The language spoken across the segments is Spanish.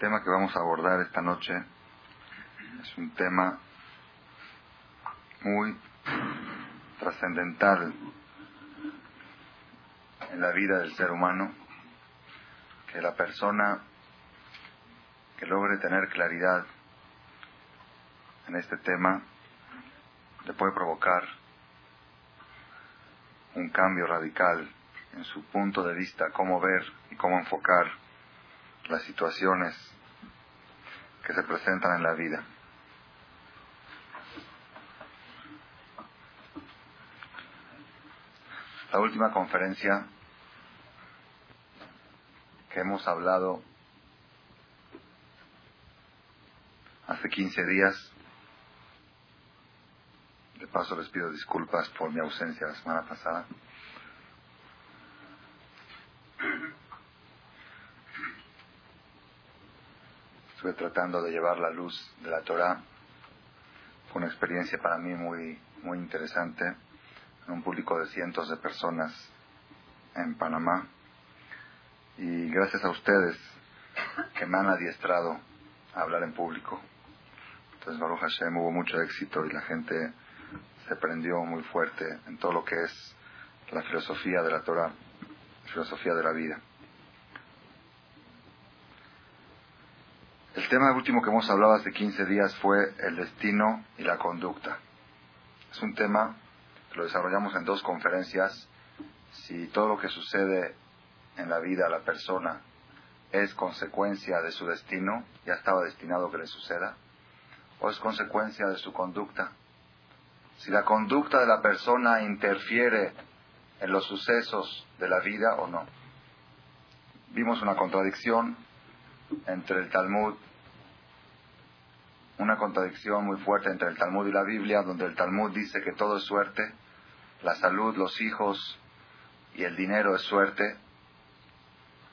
tema que vamos a abordar esta noche es un tema muy trascendental en la vida del ser humano, que la persona que logre tener claridad en este tema le puede provocar un cambio radical en su punto de vista, cómo ver y cómo enfocar las situaciones que se presentan en la vida. La última conferencia que hemos hablado hace 15 días, de paso les pido disculpas por mi ausencia la semana pasada, estuve tratando de llevar la luz de la Torah. Fue una experiencia para mí muy, muy interesante en un público de cientos de personas en Panamá. Y gracias a ustedes que me han adiestrado a hablar en público. Entonces, Baruch Hashem, hubo mucho éxito y la gente se prendió muy fuerte en todo lo que es la filosofía de la Torah, la filosofía de la vida. Tema último que hemos hablado hace 15 días fue el destino y la conducta. Es un tema que lo desarrollamos en dos conferencias. Si todo lo que sucede en la vida a la persona es consecuencia de su destino, ya estaba destinado que le suceda, o es consecuencia de su conducta. Si la conducta de la persona interfiere en los sucesos de la vida o no. Vimos una contradicción entre el Talmud, una contradicción muy fuerte entre el Talmud y la Biblia, donde el Talmud dice que todo es suerte, la salud, los hijos y el dinero es suerte.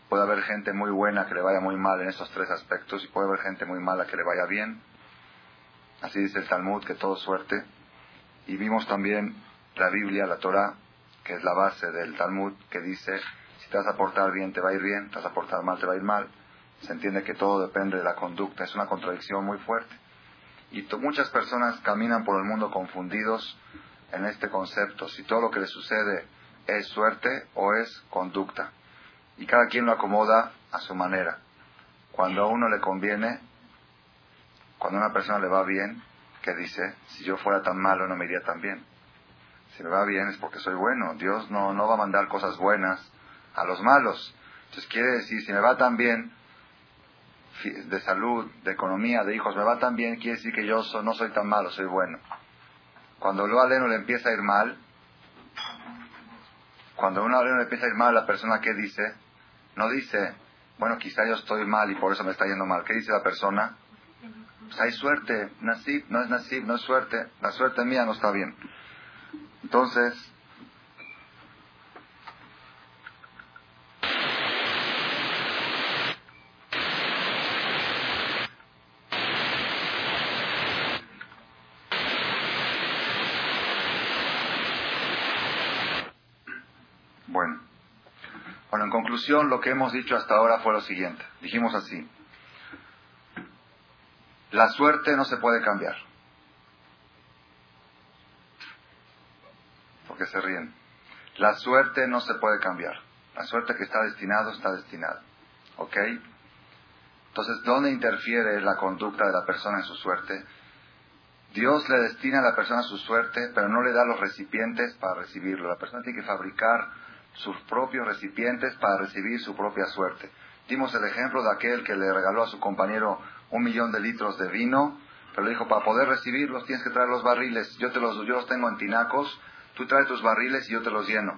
Puede haber gente muy buena que le vaya muy mal en estos tres aspectos y puede haber gente muy mala que le vaya bien. Así dice el Talmud, que todo es suerte. Y vimos también la Biblia, la Torah, que es la base del Talmud, que dice, si te vas a portar bien, te va a ir bien, te vas a portar mal, te va a ir mal. Se entiende que todo depende de la conducta, es una contradicción muy fuerte. Y muchas personas caminan por el mundo confundidos en este concepto, si todo lo que les sucede es suerte o es conducta. Y cada quien lo acomoda a su manera. Cuando a uno le conviene, cuando a una persona le va bien, que dice, si yo fuera tan malo no me iría tan bien. Si me va bien es porque soy bueno. Dios no, no va a mandar cosas buenas a los malos. Entonces quiere decir, si me va tan bien, de salud, de economía, de hijos, me va tan bien, quiere decir que yo no soy tan malo, soy bueno. Cuando lo aleno le empieza a ir mal, cuando a un aleno le empieza a ir mal, la persona que dice, no dice, bueno, quizá yo estoy mal y por eso me está yendo mal. ¿Qué dice la persona? Pues hay suerte, nasib, no es nasib, no es suerte, la suerte mía no está bien. Entonces, Bueno, bueno, en conclusión, lo que hemos dicho hasta ahora fue lo siguiente. Dijimos así. La suerte no se puede cambiar. Porque se ríen. La suerte no se puede cambiar. La suerte que está destinado está destinado. ¿Ok? Entonces, ¿dónde interfiere la conducta de la persona en su suerte? Dios le destina a la persona su suerte, pero no le da los recipientes para recibirlo. La persona tiene que fabricar sus propios recipientes para recibir su propia suerte. Dimos el ejemplo de aquel que le regaló a su compañero un millón de litros de vino, pero le dijo, para poder recibirlos tienes que traer los barriles. Yo, te los, yo los tengo en tinacos, tú traes tus barriles y yo te los lleno.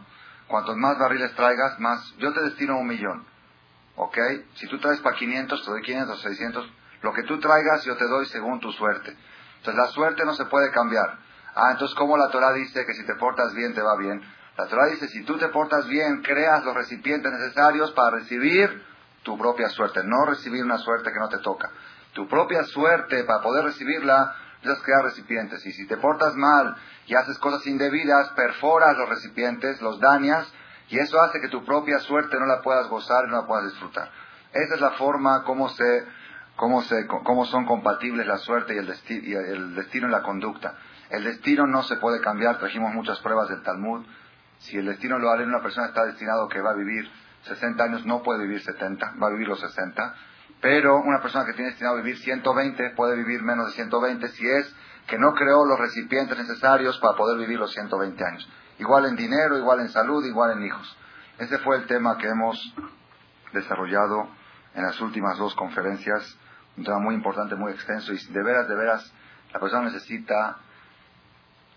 Cuantos más barriles traigas, más, yo te destino un millón. ¿Ok? Si tú traes para 500, te doy 500, 600. Lo que tú traigas, yo te doy según tu suerte. Entonces la suerte no se puede cambiar. Ah, entonces ¿cómo la Torah dice que si te portas bien te va bien? La Torah dice, si tú te portas bien, creas los recipientes necesarios para recibir tu propia suerte, no recibir una suerte que no te toca. Tu propia suerte, para poder recibirla, necesitas crear recipientes. Y si te portas mal y haces cosas indebidas, perforas los recipientes, los dañas, y eso hace que tu propia suerte no la puedas gozar y no la puedas disfrutar. Esa es la forma como se cómo, se, cómo son compatibles la suerte y el, y el destino y la conducta. El destino no se puede cambiar, trajimos muchas pruebas del Talmud. Si el destino lo vale, una persona está destinado que va a vivir 60 años, no puede vivir 70, va a vivir los 60. Pero una persona que tiene destinado a vivir 120 puede vivir menos de 120 si es que no creó los recipientes necesarios para poder vivir los 120 años. Igual en dinero, igual en salud, igual en hijos. Ese fue el tema que hemos desarrollado en las últimas dos conferencias. Un tema muy importante, muy extenso y de veras, de veras, la persona necesita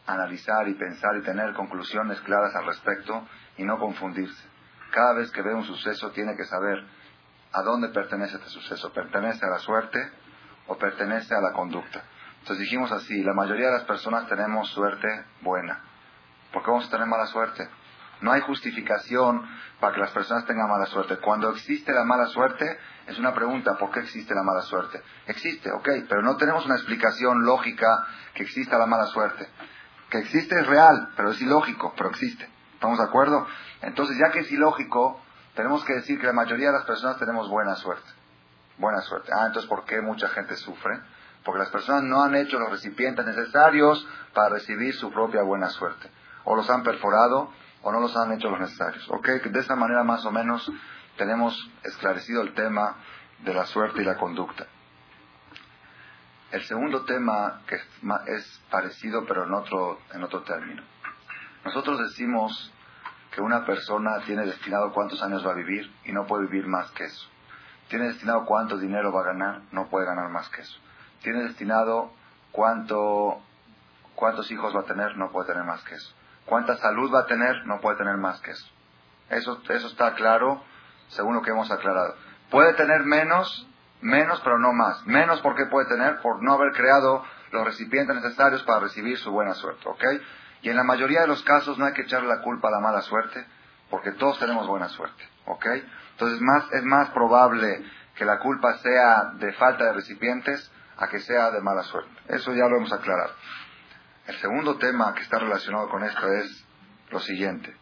analizar y pensar y tener conclusiones claras al respecto y no confundirse. Cada vez que ve un suceso tiene que saber a dónde pertenece este suceso. ¿Pertenece a la suerte o pertenece a la conducta? Entonces dijimos así, la mayoría de las personas tenemos suerte buena. ¿Por qué vamos a tener mala suerte? No hay justificación para que las personas tengan mala suerte. Cuando existe la mala suerte, es una pregunta, ¿por qué existe la mala suerte? Existe, ok, pero no tenemos una explicación lógica que exista la mala suerte. Que existe es real, pero es ilógico, pero existe. ¿Estamos de acuerdo? Entonces, ya que es ilógico, tenemos que decir que la mayoría de las personas tenemos buena suerte. Buena suerte. Ah, entonces, ¿por qué mucha gente sufre? Porque las personas no han hecho los recipientes necesarios para recibir su propia buena suerte. O los han perforado o no los han hecho los necesarios. ¿Ok? De esta manera, más o menos, tenemos esclarecido el tema de la suerte y la conducta. El segundo tema, que es parecido pero en otro, en otro término. Nosotros decimos que una persona tiene destinado cuántos años va a vivir y no puede vivir más que eso. Tiene destinado cuánto dinero va a ganar, no puede ganar más que eso. Tiene destinado cuánto, cuántos hijos va a tener, no puede tener más que eso. Cuánta salud va a tener, no puede tener más que eso. Eso, eso está claro según lo que hemos aclarado. Puede tener menos, menos, pero no más. Menos porque puede tener por no haber creado los recipientes necesarios para recibir su buena suerte, ¿ok? Y en la mayoría de los casos no hay que echarle la culpa a la mala suerte, porque todos tenemos buena suerte, ¿ok? Entonces más, es más probable que la culpa sea de falta de recipientes a que sea de mala suerte. Eso ya lo hemos aclarado. El segundo tema que está relacionado con esto es lo siguiente.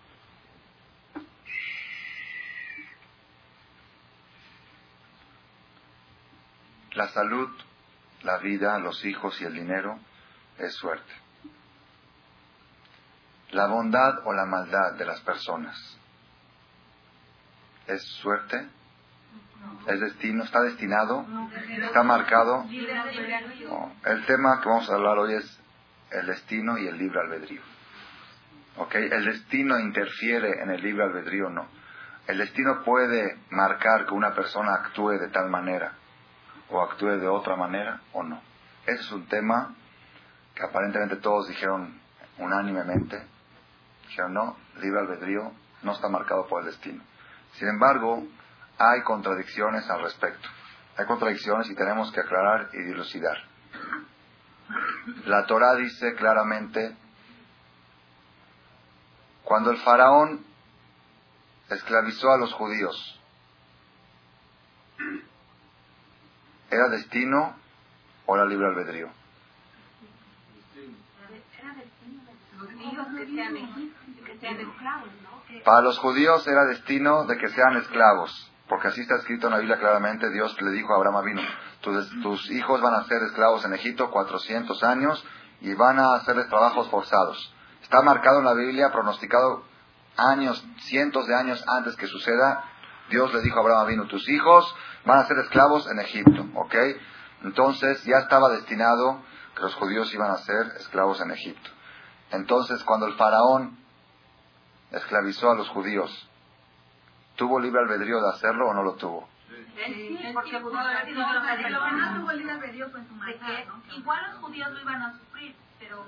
La salud, la vida, los hijos y el dinero es suerte. La bondad o la maldad de las personas es suerte, es destino, está destinado, está marcado. El tema que vamos a hablar hoy es el destino y el libre albedrío. ¿Ok? El destino interfiere en el libre albedrío o no. El destino puede marcar que una persona actúe de tal manera o actúe de otra manera o no. Ese es un tema que aparentemente todos dijeron unánimemente. Dijeron, no, libre albedrío no está marcado por el destino. Sin embargo, hay contradicciones al respecto. Hay contradicciones y tenemos que aclarar y dilucidar. La Torah dice claramente, cuando el faraón esclavizó a los judíos, ¿Era destino o era libre albedrío? Para los judíos era destino de que sean esclavos, porque así está escrito en la Biblia claramente, Dios le dijo a Abraham vino, tus, tus hijos van a ser esclavos en Egipto 400 años y van a hacerles trabajos forzados. Está marcado en la Biblia, pronosticado años, cientos de años antes que suceda, Dios le dijo a Abraham vino, tus hijos van a ser esclavos en Egipto, ¿ok? Entonces ya estaba destinado que los judíos iban a ser esclavos en Egipto. Entonces cuando el faraón esclavizó a los judíos, ¿tuvo libre albedrío de hacerlo o no lo tuvo? Sí, porque Igual los judíos lo iban a sufrir, pero...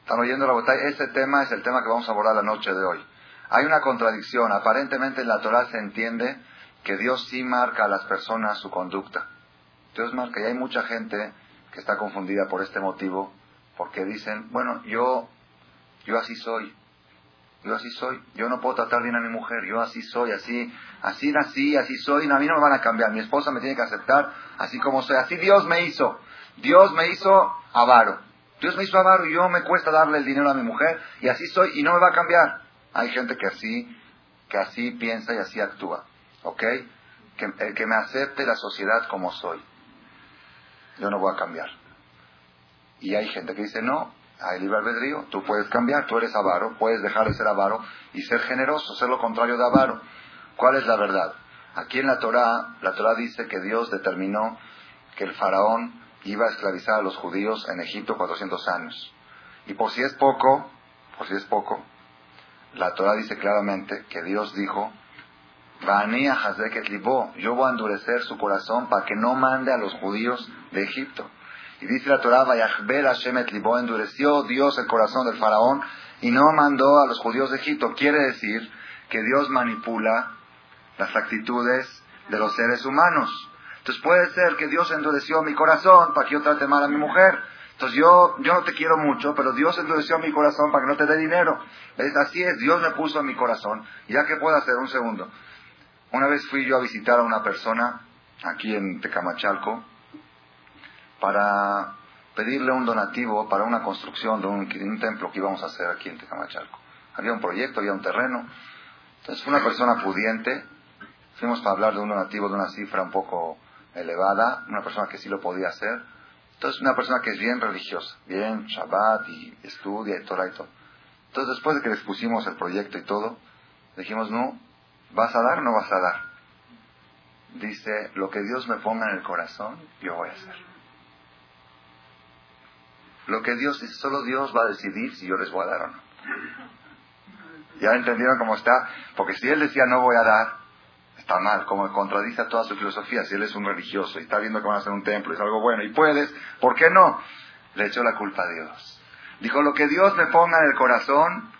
¿Están oyendo la batalla? Ese tema es el tema que vamos a abordar la noche de hoy. Hay una contradicción. Aparentemente en la Torah se entiende que Dios sí marca a las personas su conducta. Dios marca y hay mucha gente que está confundida por este motivo porque dicen, bueno, yo, yo así soy, yo así soy, yo no puedo tratar bien a mi mujer, yo así soy, así, así nací, así soy, y a mí no me van a cambiar, mi esposa me tiene que aceptar así como soy, así Dios me hizo, Dios me hizo avaro, Dios me hizo avaro y yo me cuesta darle el dinero a mi mujer y así soy y no me va a cambiar. Hay gente que así, que así piensa y así actúa. ¿Ok? que, el que me acepte la sociedad como soy. Yo no voy a cambiar. Y hay gente que dice, no, hay libre albedrío, tú puedes cambiar, tú eres avaro, puedes dejar de ser avaro y ser generoso, ser lo contrario de avaro. ¿Cuál es la verdad? Aquí en la Torah, la Torah dice que Dios determinó que el faraón iba a esclavizar a los judíos en Egipto 400 años. Y por si es poco, por si es poco, la Torah dice claramente que Dios dijo, yo voy a endurecer su corazón para que no mande a los judíos de Egipto. Y dice la Torah, endureció Dios el corazón del faraón y no mandó a los judíos de Egipto. Quiere decir que Dios manipula las actitudes de los seres humanos. Entonces puede ser que Dios endureció mi corazón para que yo trate mal a mi mujer. Entonces yo, yo no te quiero mucho, pero Dios endureció mi corazón para que no te dé dinero. ¿Ves? Así es, Dios me puso en mi corazón. ¿Ya qué puedo hacer? Un segundo. Una vez fui yo a visitar a una persona aquí en Tecamachalco para pedirle un donativo para una construcción de un, un templo que íbamos a hacer aquí en Tecamachalco. Había un proyecto, había un terreno. Entonces fue una persona pudiente. Fuimos para hablar de un donativo de una cifra un poco elevada, una persona que sí lo podía hacer. Entonces una persona que es bien religiosa, bien Shabbat y estudia y todo y todo. Entonces después de que les pusimos el proyecto y todo, dijimos, no, ¿vas a dar o no vas a dar? Dice, lo que Dios me ponga en el corazón, yo voy a hacer. Lo que Dios dice, solo Dios va a decidir si yo les voy a dar o no. ¿Ya entendieron cómo está? Porque si él decía no voy a dar, está mal, como contradice a toda su filosofía. Si él es un religioso y está viendo que van a hacer un templo, es algo bueno y puedes, ¿por qué no? Le echó la culpa a Dios. Dijo, lo que Dios me ponga en el corazón.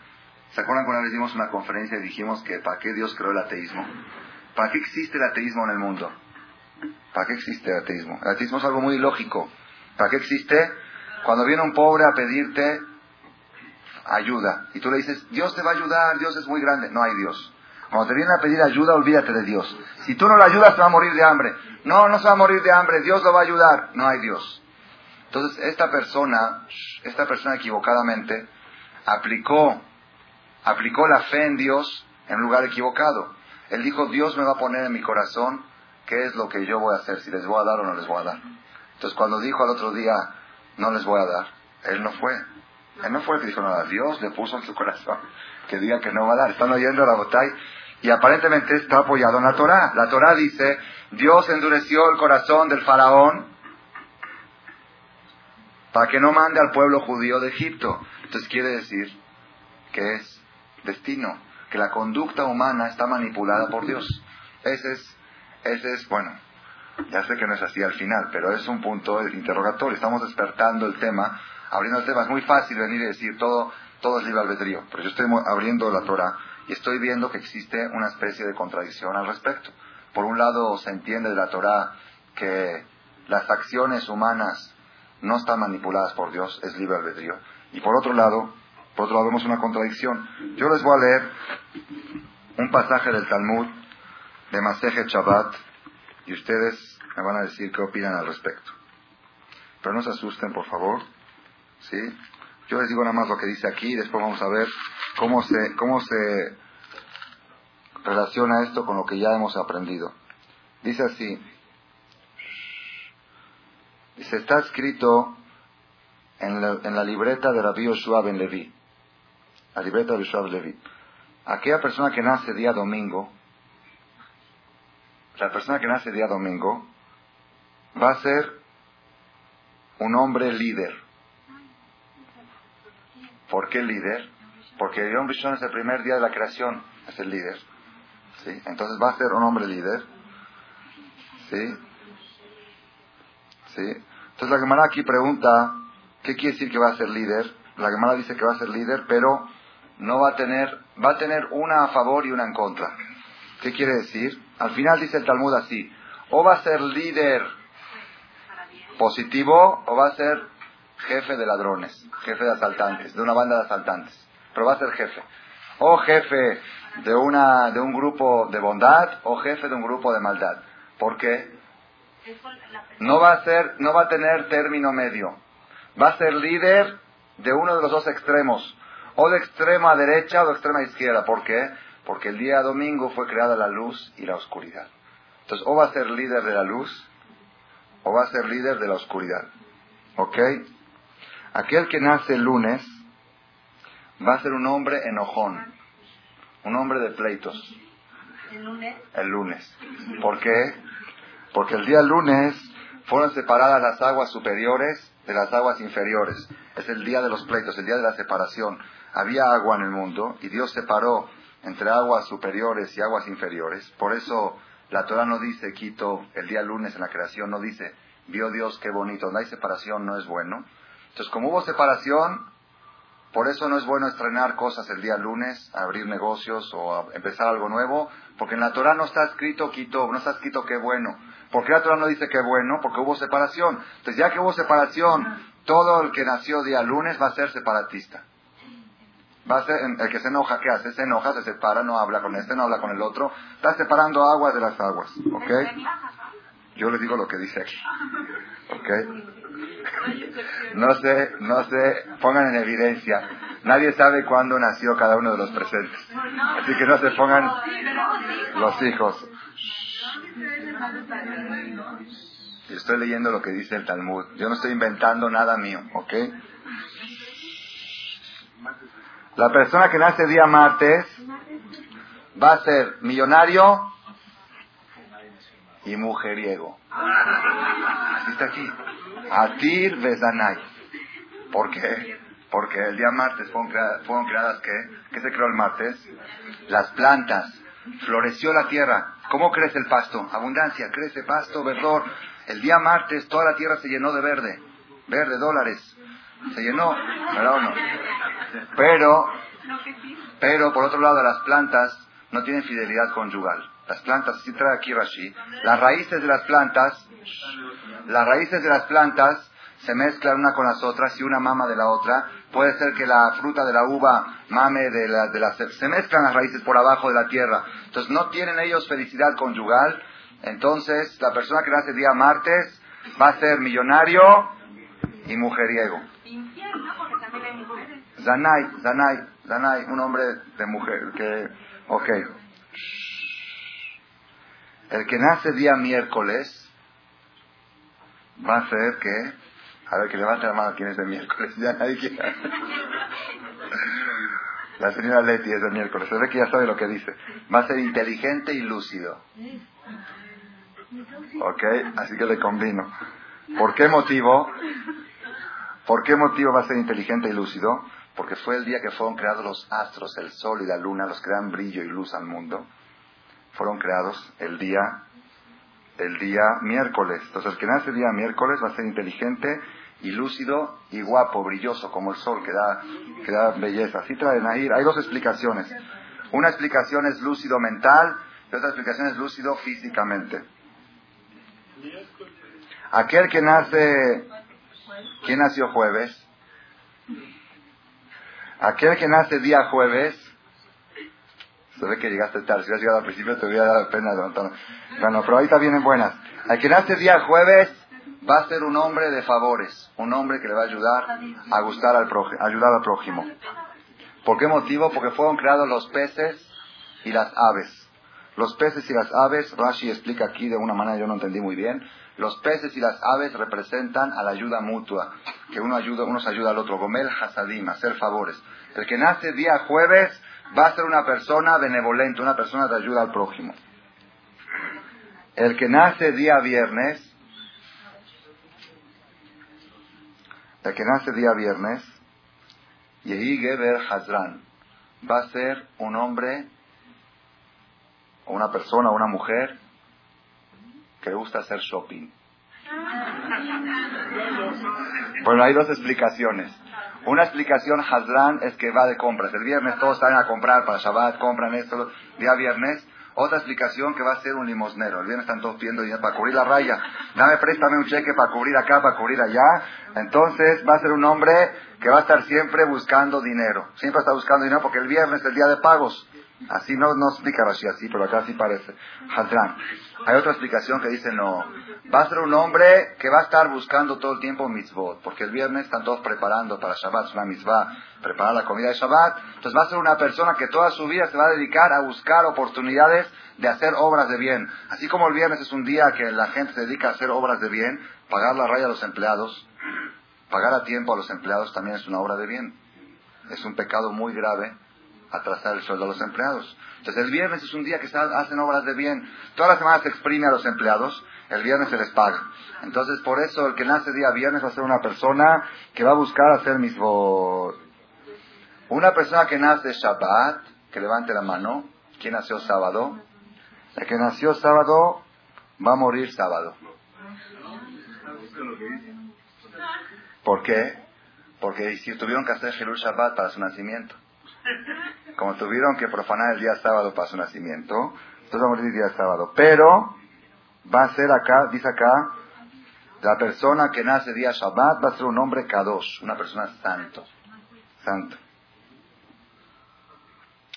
¿Se acuerdan cuando vez dimos una conferencia y dijimos que para qué Dios creó el ateísmo? ¿Para qué existe el ateísmo en el mundo? ¿Para qué existe el ateísmo? El ateísmo es algo muy lógico. ¿Para qué existe? Cuando viene un pobre a pedirte ayuda y tú le dices, Dios te va a ayudar, Dios es muy grande, no hay Dios. Cuando te viene a pedir ayuda, olvídate de Dios. Si tú no lo ayudas, te va a morir de hambre. No, no se va a morir de hambre, Dios lo va a ayudar, no hay Dios. Entonces, esta persona, esta persona equivocadamente, aplicó, aplicó la fe en Dios en un lugar equivocado. Él dijo, Dios me va a poner en mi corazón qué es lo que yo voy a hacer, si les voy a dar o no les voy a dar. Entonces, cuando dijo al otro día, no les voy a dar. Él no fue. Él no fue el que dijo nada. Dios le puso en su corazón que diga que no va a dar. Están oyendo la botay y aparentemente está apoyado en la Torah. La Torah dice, Dios endureció el corazón del faraón para que no mande al pueblo judío de Egipto. Entonces quiere decir que es destino, que la conducta humana está manipulada por Dios. Ese es, ese es, bueno, ya sé que no es así al final, pero es un punto interrogatorio. Estamos despertando el tema, abriendo el tema. Es muy fácil venir y decir todo, todo es libre albedrío, pero yo estoy abriendo la Torah y estoy viendo que existe una especie de contradicción al respecto. Por un lado, se entiende de la Torah que las acciones humanas no están manipuladas por Dios, es libre albedrío. Y por otro lado, por otro lado vemos una contradicción. Yo les voy a leer un pasaje del Talmud de Maseje Shabbat y ustedes me van a decir qué opinan al respecto. Pero no se asusten, por favor. ¿Sí? Yo les digo nada más lo que dice aquí y después vamos a ver cómo se, cómo se relaciona esto con lo que ya hemos aprendido. Dice así. Dice, está escrito en la, en la libreta de Rabbi Yoshua Ben Levi. La libreta de Yoshua Ben Levi. Aquella persona que nace día domingo la persona que nace día domingo va a ser un hombre líder. ¿Por qué líder? Porque el hombre es el primer día de la creación, es el líder. ¿Sí? Entonces va a ser un hombre líder. ¿Sí? ¿Sí? Entonces la Gemara aquí pregunta, ¿qué quiere decir que va a ser líder? La Gemara dice que va a ser líder, pero no va a tener, va a tener una a favor y una en contra. ¿Qué quiere decir? Al final dice el Talmud así, o va a ser líder positivo o va a ser jefe de ladrones, jefe de asaltantes, de una banda de asaltantes, pero va a ser jefe. O jefe de, una, de un grupo de bondad o jefe de un grupo de maldad. ¿Por qué? No va a ser, no va a tener término medio. Va a ser líder de uno de los dos extremos, o de extrema derecha o de extrema izquierda. ¿Por qué? Porque el día domingo fue creada la luz y la oscuridad. Entonces, o va a ser líder de la luz, o va a ser líder de la oscuridad. ¿Ok? Aquel que nace el lunes va a ser un hombre enojón, un hombre de pleitos. ¿El lunes? El lunes. ¿Por qué? Porque el día lunes fueron separadas las aguas superiores de las aguas inferiores. Es el día de los pleitos, el día de la separación. Había agua en el mundo y Dios separó entre aguas superiores y aguas inferiores. Por eso la Torah no dice, quito, el día lunes en la creación, no dice, vio Dios qué bonito, no hay separación, no es bueno. Entonces, como hubo separación, por eso no es bueno estrenar cosas el día lunes, abrir negocios o empezar algo nuevo, porque en la Torah no está escrito quito, no está escrito qué bueno. ¿Por qué la Torah no dice qué bueno? Porque hubo separación. Entonces, ya que hubo separación, todo el que nació día lunes va a ser separatista. Va a ser el que se enoja, ¿qué hace? Se enoja, se separa, no habla con este, no habla con el otro. Está separando aguas de las aguas. ¿Ok? Yo les digo lo que dice aquí. ¿Ok? No sé, no sé, pongan en evidencia. Nadie sabe cuándo nació cada uno de los presentes. Así que no se pongan los hijos. Estoy leyendo lo que dice el Talmud. Yo no estoy inventando nada mío, ¿ok? La persona que nace día martes va a ser millonario y mujeriego. Así está aquí. Atir Bezanay. ¿Por qué? Porque el día martes fueron creadas, fueron creadas ¿qué? ¿Qué se creó el martes? Las plantas. Floreció la tierra. ¿Cómo crece el pasto? Abundancia. Crece pasto, verdor. El día martes toda la tierra se llenó de verde. Verde, dólares. Se llenó. ¿Verdad o no? Pero, pero por otro lado, las plantas no tienen fidelidad conyugal. Las plantas, así trae aquí Rashi, las raíces de las plantas, las raíces de las plantas se mezclan una con las otras y una mama de la otra. Puede ser que la fruta de la uva mame de la, de la... Se mezclan las raíces por abajo de la tierra. Entonces no tienen ellos felicidad conyugal. Entonces la persona que nace el día martes va a ser millonario y mujeriego. Zanay, Zanay, Zanay, un hombre de mujer que... Ok. El que nace día miércoles va a ser que... A ver, que levante la mano quién es de miércoles. Ya nadie quiere. La señora Leti es de miércoles. Se ve que ya sabe lo que dice. Va a ser inteligente y lúcido. ¿Ok? Así que le combino. ¿Por qué motivo? ¿Por qué motivo va a ser inteligente y lúcido? Porque fue el día que fueron creados los astros, el sol y la luna, los que dan brillo y luz al mundo. Fueron creados el día, el día miércoles. Entonces el que nace el día miércoles va a ser inteligente y lúcido y guapo, brilloso, como el sol, que da, que da belleza. Así traen ahí. Hay dos explicaciones. Una explicación es lúcido mental y otra explicación es lúcido físicamente. Aquel que nace, ¿quién nació jueves? Aquel que nace día jueves, se ve que llegaste tarde, si hubieras llegado al principio te hubiera dado pena levantar. Bueno, pero ahorita vienen buenas. El que nace día jueves va a ser un hombre de favores, un hombre que le va a ayudar a gustar al prójimo, ayudar al prójimo. ¿Por qué motivo? Porque fueron creados los peces y las aves. Los peces y las aves, Rashi explica aquí de una manera yo no entendí muy bien, los peces y las aves representan a la ayuda mutua, que uno ayuda, uno se ayuda al otro, gomel hasadim, hacer favores. El que nace día jueves va a ser una persona benevolente, una persona de ayuda al prójimo. El que nace día viernes, el que nace día viernes, Yehi Geber Hazran, va a ser un hombre, o una persona, o una mujer, que le gusta hacer shopping. Bueno, hay dos explicaciones. Una explicación, Hazran, es que va de compras. El viernes todos salen a comprar para Shabbat, compran esto, día viernes. Otra explicación que va a ser un limosnero. El viernes están todos pidiendo dinero para cubrir la raya. Dame, préstame un cheque para cubrir acá, para cubrir allá. Entonces va a ser un hombre que va a estar siempre buscando dinero. Siempre está buscando dinero porque el viernes es el día de pagos. Así no, no explica Rashi así, pero acá sí parece. Hadran. Hay otra explicación que dice no. Va a ser un hombre que va a estar buscando todo el tiempo mitzvot, porque el viernes están todos preparando para Shabbat, una mitzvah, preparar la comida de Shabbat. Entonces va a ser una persona que toda su vida se va a dedicar a buscar oportunidades de hacer obras de bien. Así como el viernes es un día que la gente se dedica a hacer obras de bien, pagar la raya a los empleados, pagar a tiempo a los empleados también es una obra de bien. Es un pecado muy grave atrasar el sueldo a los empleados. Entonces el viernes es un día que hacen obras de bien. Toda la semana se exprime a los empleados, el viernes se les paga. Entonces por eso el que nace día viernes va a ser una persona que va a buscar hacer mis Una persona que nace Shabbat, que levante la mano. ¿Quién nació sábado? El que nació sábado va a morir sábado. ¿Por qué? Porque si tuvieron que hacer Jerul Shabbat para su nacimiento. Como tuvieron que profanar el día sábado para su nacimiento, entonces va a morir día sábado. Pero va a ser acá, dice acá, la persona que nace día Shabbat va a ser un hombre Kadosh, una persona santo. Santo.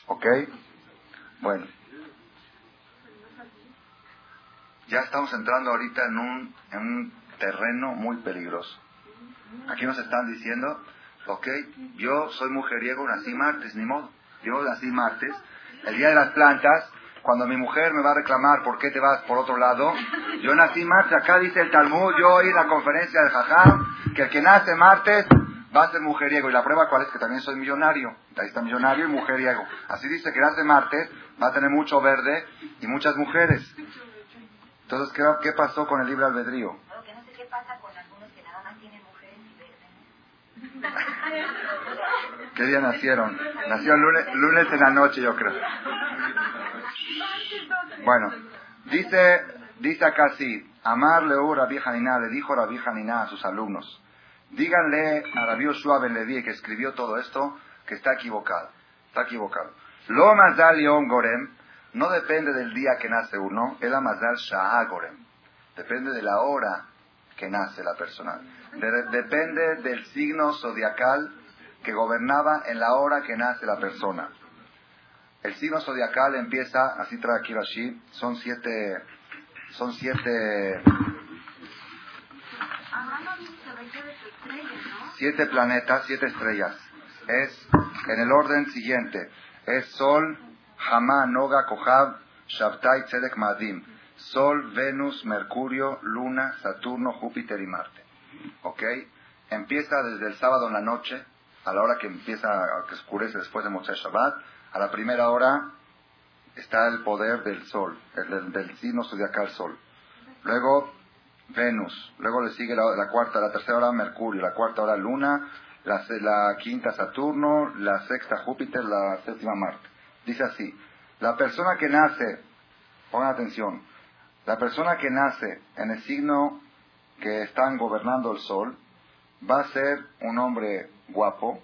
¿Ok? Bueno. Ya estamos entrando ahorita en un, en un terreno muy peligroso. Aquí nos están diciendo Ok, yo soy mujeriego, nací martes, ni modo. Yo nací martes. El día de las plantas, cuando mi mujer me va a reclamar por qué te vas por otro lado, yo nací martes. Acá dice el Talmud, yo oí la conferencia del Jajam, que el que nace martes va a ser mujeriego. Y la prueba cuál es que también soy millonario. Ahí está millonario y mujeriego. Así dice que nace martes, va a tener mucho verde y muchas mujeres. Entonces, ¿qué, pasó con el libre albedrío? ¿Qué día nacieron? Nació lunes, lunes en la noche, yo creo. Bueno, dice, dice acá así, Amar Leu Rabbi Hanina, le dijo Rabbi Hanina a sus alumnos, díganle a Rabbi Yoshua Ben Levi, que escribió todo esto, que está equivocado. Está equivocado. Lo Mazal Yom Gorem no depende del día que nace uno, el Amazal Shah Gorem. Depende de la hora que nace la persona. Depende del signo zodiacal que gobernaba en la hora que nace la persona. El signo zodiacal empieza, así trae aquí Rashi, son siete, son siete, siete planetas, siete estrellas. Es en el orden siguiente, es Sol, Hamá, Noga, Kohab, Shabtai, Tzedek, Madim. Sol, Venus, Mercurio, Luna, Saturno, Júpiter y Marte. ¿Ok? Empieza desde el sábado en la noche, a la hora que empieza, que oscurece después de Motzei Shabbat, a la primera hora está el poder del Sol, el, del, signo zodiacal Sol. Luego Venus, luego le sigue la, cuarta, la tercera hora Mercurio, la cuarta hora Luna, la, la quinta Saturno, la sexta Júpiter, la séptima Marte. Dice así, la persona que nace, pongan atención, la persona que nace en el signo que están gobernando el sol va a ser un hombre guapo.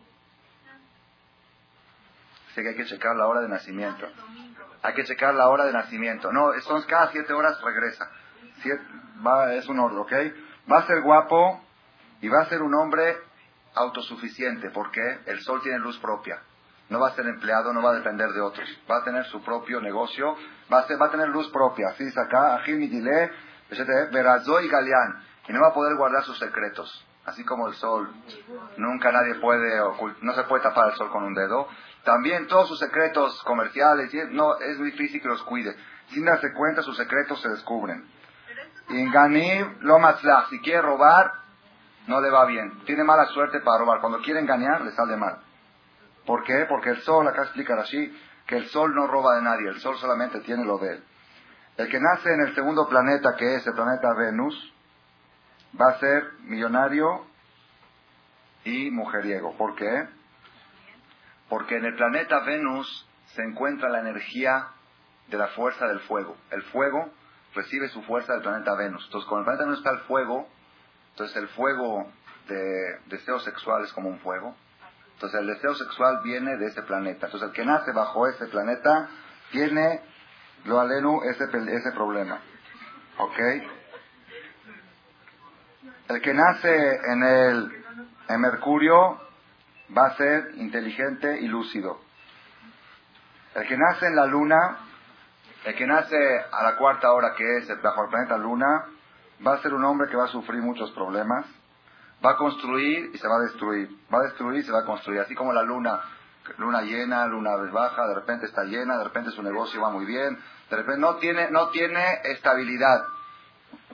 Sé que hay que checar la hora de nacimiento. Hay que checar la hora de nacimiento. No, son cada siete horas regresa. va, es un orden, ¿ok? Va a ser guapo y va a ser un hombre autosuficiente porque el sol tiene luz propia no va a ser empleado, no va a depender de otros, va a tener su propio negocio, va a, va a tener luz propia. Así dice acá, Ajil Midile, Verazó y Galeán, y no va a poder guardar sus secretos. Así como el sol, nunca nadie puede, no se puede tapar el sol con un dedo. También todos sus secretos comerciales, no, es muy difícil que los cuide. Sin darse cuenta, sus secretos se descubren. Y en Ganib, lo si quiere robar, no le va bien. Tiene mala suerte para robar. Cuando quiere engañar, le sale mal. ¿Por qué? Porque el sol, acá explica así, que el sol no roba de nadie, el sol solamente tiene lo de él. El que nace en el segundo planeta, que es el planeta Venus, va a ser millonario y mujeriego. ¿Por qué? Porque en el planeta Venus se encuentra la energía de la fuerza del fuego. El fuego recibe su fuerza del planeta Venus. Entonces, con el planeta Venus está el fuego, entonces el fuego de deseo sexual es como un fuego. Entonces el deseo sexual viene de ese planeta. Entonces el que nace bajo ese planeta tiene, lo alenu, ese, ese problema. ¿Ok? El que nace en el en Mercurio va a ser inteligente y lúcido. El que nace en la luna, el que nace a la cuarta hora que es bajo el planeta luna, va a ser un hombre que va a sufrir muchos problemas, va a construir y se va a destruir, va a destruir y se va a construir, así como la luna, luna llena, luna baja, de repente está llena, de repente su negocio va muy bien, de repente no tiene, no tiene estabilidad,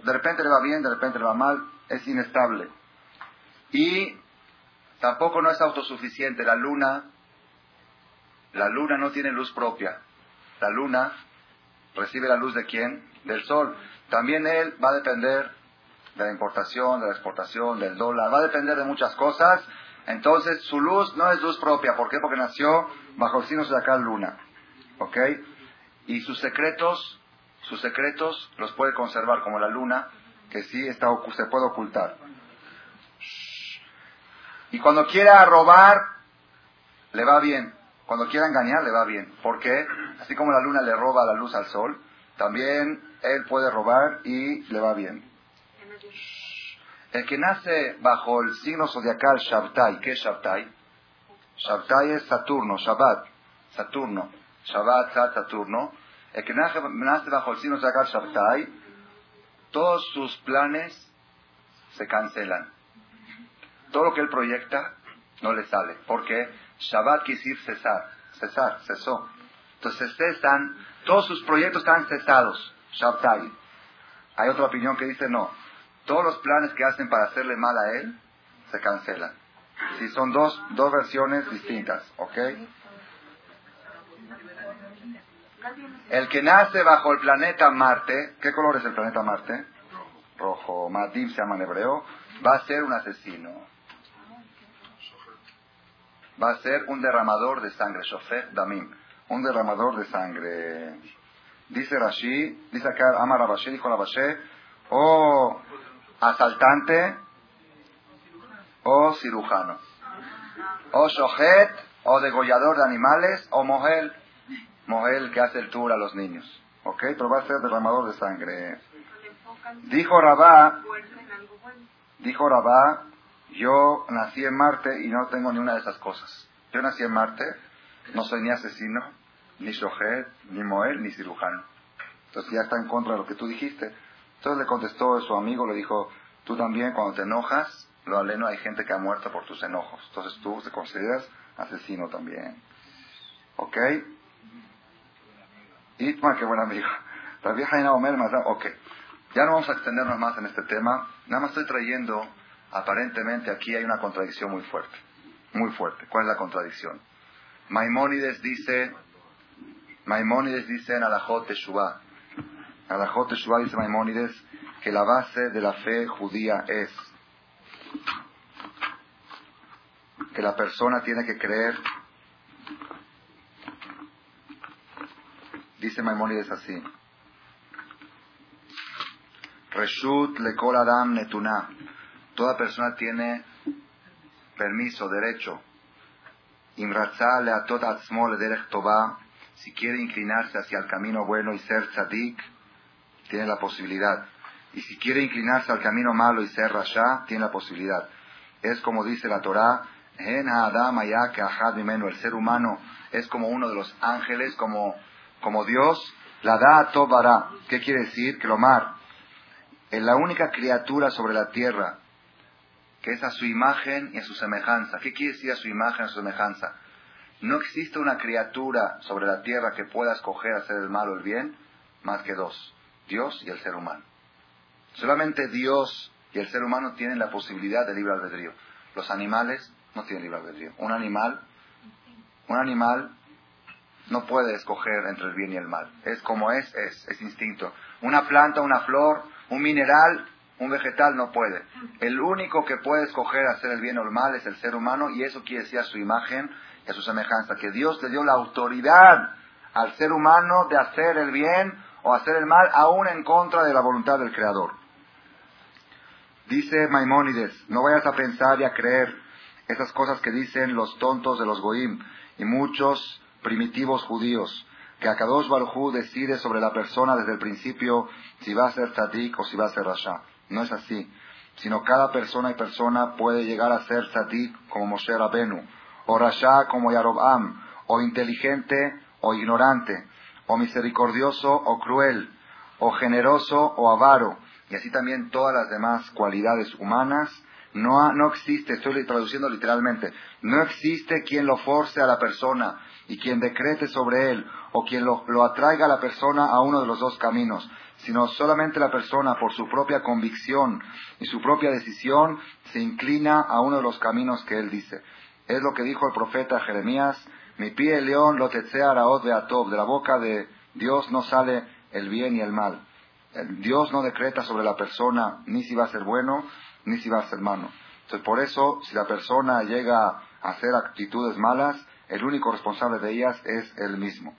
de repente le va bien, de repente le va mal, es inestable. Y tampoco no es autosuficiente, la luna, la luna no tiene luz propia, la luna recibe la luz de quién? Del sol. También él va a depender de la importación, de la exportación, del dólar, va a depender de muchas cosas. Entonces su luz no es luz propia. ¿Por qué? Porque nació bajo el signo de acá luna. ¿Ok? Y sus secretos, sus secretos los puede conservar como la luna, que sí está, se puede ocultar. Y cuando quiera robar, le va bien. Cuando quiera engañar, le va bien. ¿Por qué? Así como la luna le roba la luz al sol, también él puede robar y le va bien. El que nace bajo el signo zodiacal Shabtai, ¿qué es Shabtai? Shabtai es Saturno, Shabbat, Saturno, Shabbat, Saturno. El que nace, nace bajo el signo zodiacal Shabtai, todos sus planes se cancelan. Todo lo que él proyecta no le sale. ¿Por qué? Shabbat decir cesar, cesar, cesó. Entonces cesan, todos sus proyectos están cesados. Shabtai. Hay otra opinión que dice no. Todos los planes que hacen para hacerle mal a él se cancelan. Si son dos, dos versiones distintas, ¿ok? El que nace bajo el planeta Marte, ¿qué color es el planeta Marte? Rojo. Madim se llama en hebreo. Va a ser un asesino. Va a ser un derramador de sangre. Shofet Damim. Un derramador de sangre. Dice Rashi, dice acá, ama Rabashe, dijo Rabashe, o asaltante o cirujano. O shohet, o degollador de animales, o mohel, mohel que hace el tour a los niños. ¿Ok? Pero va a ser derramador de sangre. Dijo Rabá, dijo Rabá, yo nací en Marte y no tengo ni una de esas cosas. Yo nací en Marte, no soy ni asesino, ni shohet, ni moel, ni cirujano. Entonces ya está en contra de lo que tú dijiste. Entonces le contestó su amigo, le dijo, tú también cuando te enojas, lo aleno, hay gente que ha muerto por tus enojos. Entonces tú te consideras asesino también. ¿Ok? Itma, qué buen amigo. La vieja Omer ok. Ya no vamos a extendernos más en este tema. Nada más estoy trayendo, aparentemente aquí hay una contradicción muy fuerte. Muy fuerte. ¿Cuál es la contradicción? Maimónides dice, Maimónides dice en Alajot Teshuvah, Alajot Teshuvah dice Maimónides que la base de la fe judía es que la persona tiene que creer, dice Maimónides así, Reshut lekol adam netuna, toda persona tiene permiso, derecho, imratzah leatot atzmo derech tovah, si quiere inclinarse hacia el camino bueno y ser tzadik, tiene la posibilidad. Y si quiere inclinarse al camino malo y ser rasha, tiene la posibilidad. Es como dice la Torah, el ser humano es como uno de los ángeles, como, como Dios, la da tobara. ¿Qué quiere decir? Que lo mar es la única criatura sobre la tierra que es a su imagen y a su semejanza. ¿Qué quiere decir a su imagen y a su semejanza? No existe una criatura sobre la tierra que pueda escoger hacer el mal o el bien más que dos, Dios y el ser humano. Solamente Dios y el ser humano tienen la posibilidad de libre albedrío. Los animales no tienen libre albedrío. Un animal, un animal no puede escoger entre el bien y el mal. Es como es, es, es instinto. Una planta, una flor, un mineral, un vegetal no puede. El único que puede escoger hacer el bien o el mal es el ser humano y eso quiere decir a su imagen y a su semejanza, que Dios le dio la autoridad al ser humano de hacer el bien o hacer el mal aún en contra de la voluntad del Creador. Dice Maimónides, no vayas a pensar y a creer esas cosas que dicen los tontos de los Goim y muchos primitivos judíos, que Akadosh Baruj decide sobre la persona desde el principio si va a ser tzadik o si va a ser rasha. No es así, sino cada persona y persona puede llegar a ser tzadik como Moshe Rabenu, o rasha como Yarobam, o inteligente o ignorante, o misericordioso o cruel, o generoso o avaro, y así también todas las demás cualidades humanas, no, no existe, estoy traduciendo literalmente, no existe quien lo force a la persona y quien decrete sobre él o quien lo, lo atraiga a la persona a uno de los dos caminos, sino solamente la persona por su propia convicción y su propia decisión se inclina a uno de los caminos que él dice. Es lo que dijo el profeta Jeremías, mi pie león lo araot beatov, de la boca de Dios no sale el bien y el mal. Dios no decreta sobre la persona ni si va a ser bueno ni si va a ser malo. Entonces, por eso, si la persona llega a hacer actitudes malas, el único responsable de ellas es él mismo.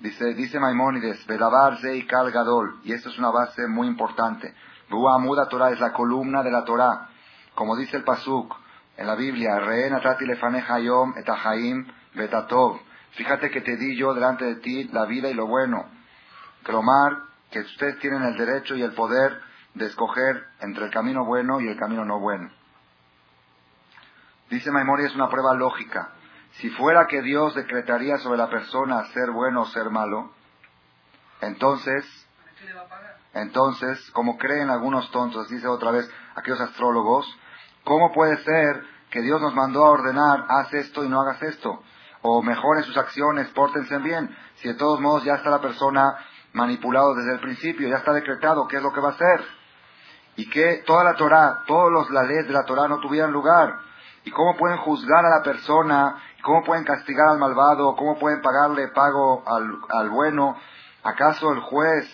Dice, dice Maimónides, Belabar y Kal Gadol, y esto es una base muy importante. Muda Torah es la columna de la Torah. Como dice el Pasuk en la Biblia, Reen atati lefaneja yom etahaim betatov. Fíjate que te di yo delante de ti la vida y lo bueno. Cromar, que ustedes tienen el derecho y el poder de escoger entre el camino bueno y el camino no bueno. Dice Maimori, es una prueba lógica. Si fuera que Dios decretaría sobre la persona ser bueno o ser malo, entonces, entonces, como creen algunos tontos, dice otra vez aquellos astrólogos, ¿cómo puede ser que Dios nos mandó a ordenar, haz esto y no hagas esto? O mejoren sus acciones, pórtense bien. Si de todos modos ya está la persona manipulado desde el principio, ya está decretado qué es lo que va a hacer. Y que toda la Torah, todas las leyes de la Torah no tuvieran lugar. Y cómo pueden juzgar a la persona, cómo pueden castigar al malvado, cómo pueden pagarle pago al, al bueno. ¿Acaso el juez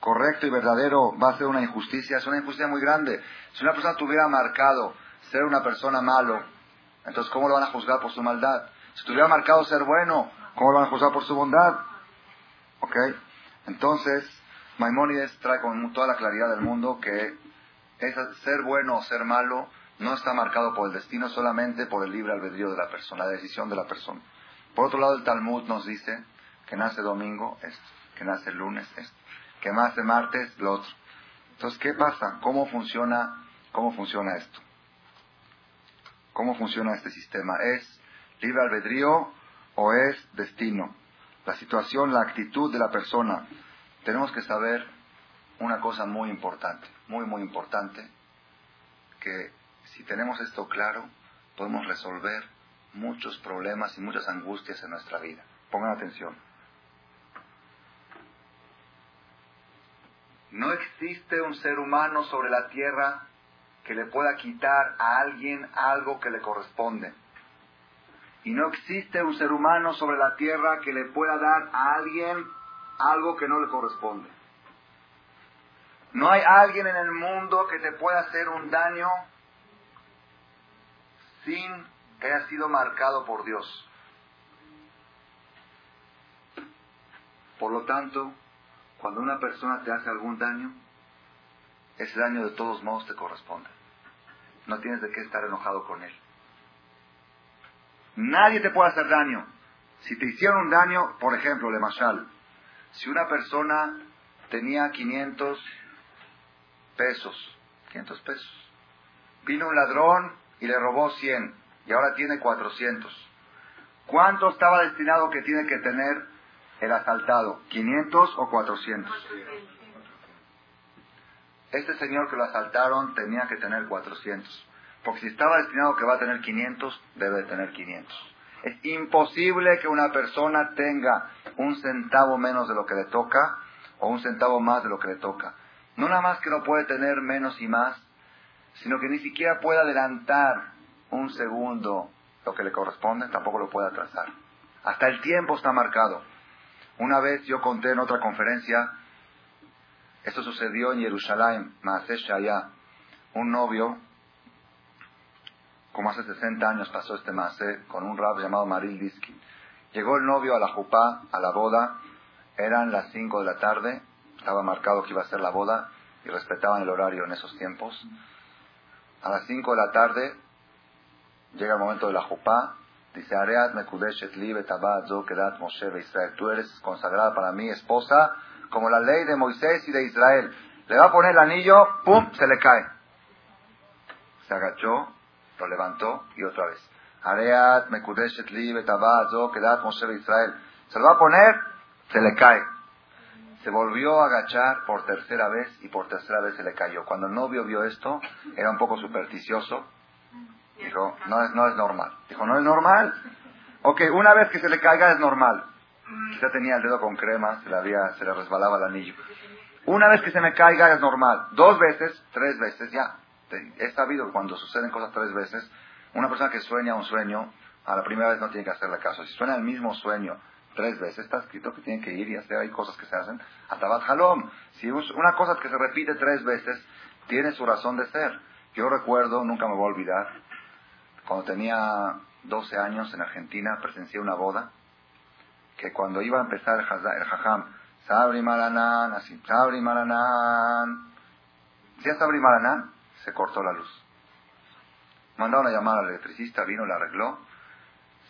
correcto y verdadero va a hacer una injusticia? Es una injusticia muy grande. Si una persona tuviera marcado ser una persona malo, entonces ¿cómo lo van a juzgar por su maldad? Si tuviera marcado ser bueno, ¿cómo lo van a juzgar por su bondad? ¿Ok? Entonces, Maimónides trae con toda la claridad del mundo que ser bueno o ser malo no está marcado por el destino, solamente por el libre albedrío de la persona, la decisión de la persona. Por otro lado, el Talmud nos dice que nace domingo esto, que nace lunes esto, que nace martes lo otro. Entonces, ¿qué pasa? ¿Cómo funciona, cómo funciona esto? ¿Cómo funciona este sistema? ¿Es libre albedrío o es destino? La situación, la actitud de la persona. Tenemos que saber una cosa muy importante, muy, muy importante, que si tenemos esto claro, podemos resolver muchos problemas y muchas angustias en nuestra vida. Pongan atención. No existe un ser humano sobre la tierra que le pueda quitar a alguien algo que le corresponde. Y no existe un ser humano sobre la tierra que le pueda dar a alguien algo que no le corresponde. No hay alguien en el mundo que te pueda hacer un daño sin que haya sido marcado por Dios. Por lo tanto, cuando una persona te hace algún daño, ese daño de todos modos te corresponde. No tienes de qué estar enojado con él. Nadie te puede hacer daño. Si te hicieron un daño, por ejemplo, de Mashal, si una persona tenía 500 pesos. 500 pesos. Vino un ladrón y le robó 100 y ahora tiene 400. ¿Cuánto estaba destinado que tiene que tener el asaltado? ¿500 o 400? Este señor que lo asaltaron tenía que tener 400. Porque si estaba destinado que va a tener 500, debe tener 500. Es imposible que una persona tenga un centavo menos de lo que le toca o un centavo más de lo que le toca. No nada más que no puede tener menos y más, sino que ni siquiera puede adelantar un segundo lo que le corresponde, tampoco lo puede atrasar. Hasta el tiempo está marcado. Una vez yo conté en otra conferencia, esto sucedió en Jerusalén, Maasesh allá, un novio, como hace 60 años pasó este Maase, con un rab llamado Maril Diskin. Llegó el novio a la jupá, a la boda, eran las 5 de la tarde, estaba marcado que iba a ser la boda y respetaban el horario en esos tiempos. A las 5 de la tarde llega el momento de la jupá. Dice, Areat mekudeshet li kedat Moshe Israel. Tú eres consagrada para mí, esposa, como la ley de Moisés y de Israel. Le va a poner el anillo, ¡pum! Se le cae. Se agachó, lo levantó y otra vez. Areat mekudeshet li kedat Moshe Israel. Se lo va a poner, se le cae. Se volvió a agachar por tercera vez y por tercera vez se le cayó. Cuando el novio vio esto, era un poco supersticioso. Dijo, no es, no es normal. Dijo, no es normal. Ok, una vez que se le caiga es normal. Quizá tenía el dedo con crema, se le, había, se le resbalaba el anillo. Una vez que se me caiga es normal. Dos veces, tres veces, ya. He sabido que cuando suceden cosas tres veces, una persona que sueña un sueño, a la primera vez no tiene que hacerle caso. Si suena el mismo sueño tres veces, está escrito que tiene que ir y hacer, hay cosas que se hacen. Atabat Halom. Si una cosa que se repite tres veces, tiene su razón de ser. Yo recuerdo, nunca me voy a olvidar, cuando tenía 12 años en Argentina, presencié una boda, que cuando iba a empezar el, jajam, Sabri Maranán, así, Sabri Maranán, ¿sí Sabri Maranán? Se cortó la luz. Mandaron a llamar al electricista, vino, la arregló.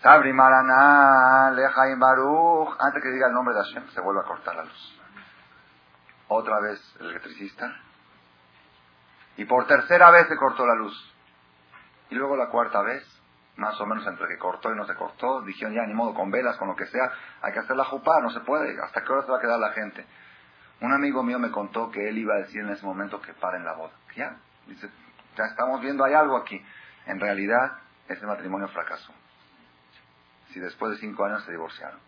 Sabri Maranán, Lejaim Baruch, antes que diga el nombre de Hashem, se vuelve a cortar la luz. Otra vez el electricista. Y por tercera vez se cortó la luz. Y luego la cuarta vez, más o menos entre que cortó y no se cortó, dijeron ya ni modo, con velas, con lo que sea, hay que hacer la jupá, no se puede, ¿hasta qué hora se va a quedar la gente? Un amigo mío me contó que él iba a decir en ese momento que paren la boda. Ya, ya estamos viendo, hay algo aquí. En realidad, ese matrimonio fracasó. Si después de cinco años se divorciaron.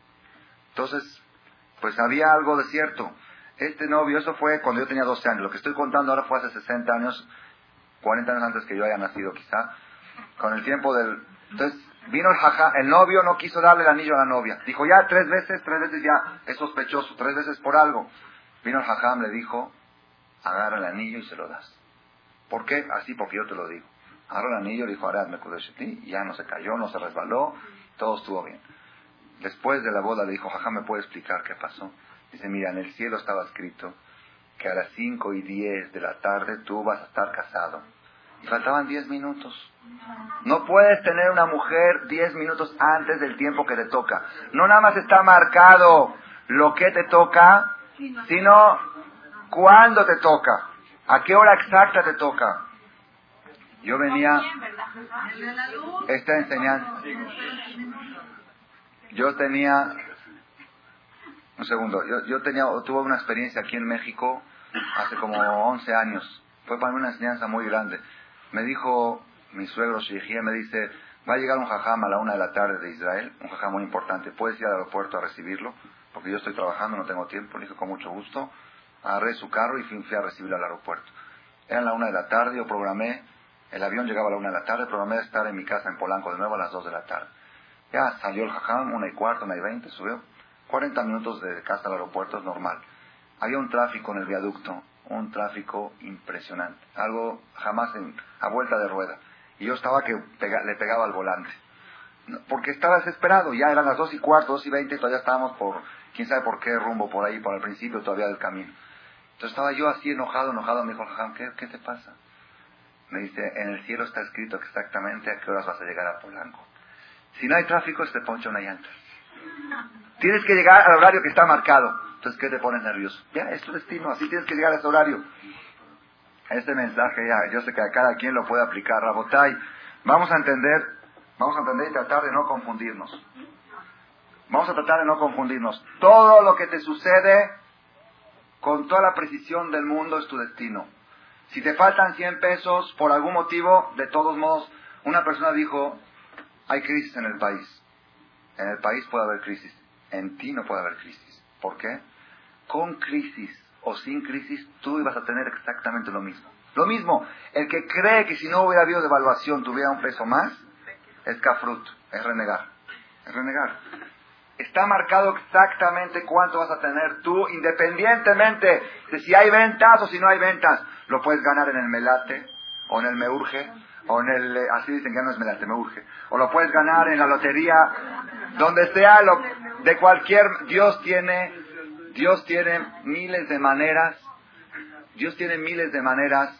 Entonces, pues había algo de cierto. Este novio, eso fue cuando yo tenía 12 años. Lo que estoy contando ahora fue hace 60 años, 40 años antes que yo haya nacido quizá. Con el tiempo del, entonces, vino el jaja, el novio no quiso darle el anillo a la novia. Dijo, ya tres veces, tres veces ya, es sospechoso, tres veces por algo. Vino el jajam, le dijo, agarra el anillo y se lo das. ¿Por qué? Así porque yo te lo digo. Agarra el anillo, le dijo, me ti, y ya no se cayó, no se resbaló, todo estuvo bien. Después de la boda le dijo, jajam, ¿me puede explicar qué pasó? Dice, mira, en el cielo estaba escrito que a las cinco y diez de la tarde tú vas a estar casado y faltaban 10 minutos. No puedes tener una mujer 10 minutos antes del tiempo que te toca. No nada más está marcado lo que te toca, sino cuándo te toca, a qué hora exacta te toca. Yo venía, esta enseñanza, yo tenía, un segundo, yo, yo tenía, tuve una experiencia aquí en México hace como 11 años. Fue para mí una enseñanza muy grande. Me dijo mi suegro Shihie, me dice, va a llegar un jajam a la una de la tarde de Israel, un jajam muy importante, ¿puedes ir al aeropuerto a recibirlo? Porque yo estoy trabajando, no tengo tiempo. Le dije, con mucho gusto. Agarré su carro y fui a recibirlo al aeropuerto. Era la una de la tarde, yo programé, el avión llegaba a la una de la tarde, programé estar en mi casa en Polanco de nuevo a las dos de la tarde. Ya salió el jajam, una y cuarto, una y veinte, subió. 40 minutos de casa al aeropuerto es normal. Había un tráfico en el viaducto un tráfico impresionante, algo jamás en, a vuelta de rueda. Y yo estaba que le pegaba al volante, porque estaba desesperado, ya eran las dos y cuarto, dos y veinte, todavía estábamos por, quién sabe por qué rumbo por ahí, por el principio todavía del camino. Entonces estaba yo así enojado, enojado, me dijo, ¿qué, ¿qué te pasa? Me dice, en el cielo está escrito exactamente a qué horas vas a llegar a Polanco. Si no hay tráfico, se te poncha una llanta. Tienes que llegar al horario que está marcado. Entonces, ¿qué te pone nervioso? Ya, es tu destino, así tienes que llegar a ese horario. Este mensaje ya, yo sé que a cada quien lo puede aplicar. Rabotay, vamos a entender, vamos a entender y tratar de no confundirnos. Vamos a tratar de no confundirnos. Todo lo que te sucede, con toda la precisión del mundo, es tu destino. Si te faltan 100 pesos, por algún motivo, de todos modos, una persona dijo, hay crisis en el país. En el país puede haber crisis. En ti no puede haber crisis. ¿Por qué? Con crisis o sin crisis, tú ibas a tener exactamente lo mismo. Lo mismo, el que cree que si no hubiera habido devaluación tuviera un peso más, es cafrut, es renegar. Es renegar. Está marcado exactamente cuánto vas a tener tú, independientemente de si hay ventas o si no hay ventas. Lo puedes ganar en el melate, o en el meurge, o en el, así dicen que no es melate, meurge. O lo puedes ganar en la lotería, donde sea, lo, de cualquier, Dios tiene, Dios tiene miles de maneras, Dios tiene miles de maneras,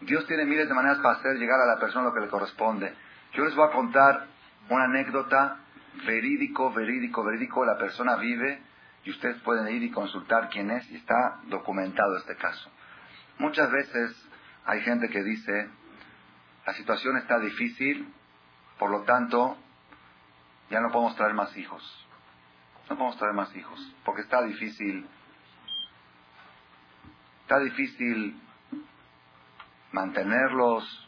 Dios tiene miles de maneras para hacer llegar a la persona lo que le corresponde. Yo les voy a contar una anécdota verídico, verídico, verídico, la persona vive y ustedes pueden ir y consultar quién es y está documentado este caso. Muchas veces hay gente que dice, la situación está difícil, por lo tanto, ya no podemos traer más hijos. No podemos traer más hijos, porque está difícil, está difícil mantenerlos,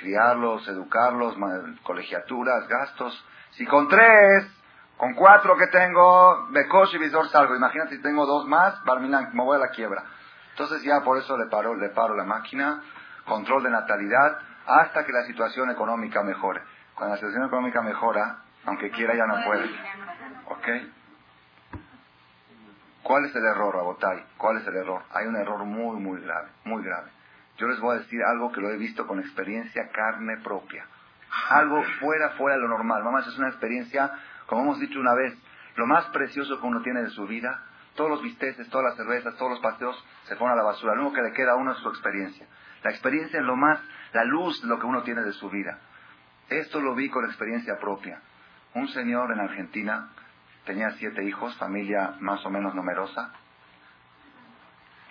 criarlos, educarlos, colegiaturas, gastos. Si con tres, con cuatro que tengo, Bekosh y Visor salgo. Imagínate si tengo dos más, Barminan, me voy a la quiebra. Entonces ya por eso le paro, le paro la máquina, control de natalidad, hasta que la situación económica mejore. Cuando la situación económica mejora, aunque quiera ya no puede. ¿Ok? ¿Cuál es el error, Abotay? ¿Cuál es el error? Hay un error muy, muy grave, muy grave. Yo les voy a decir algo que lo he visto con experiencia carne propia. Algo fuera, fuera de lo normal. Mamá, es una experiencia, como hemos dicho una vez, lo más precioso que uno tiene de su vida. Todos los bisteces, todas las cervezas, todos los paseos se ponen a la basura. Lo único que le queda a uno es su experiencia. La experiencia es lo más, la luz de lo que uno tiene de su vida. Esto lo vi con experiencia propia. Un señor en Argentina tenía siete hijos, familia más o menos numerosa,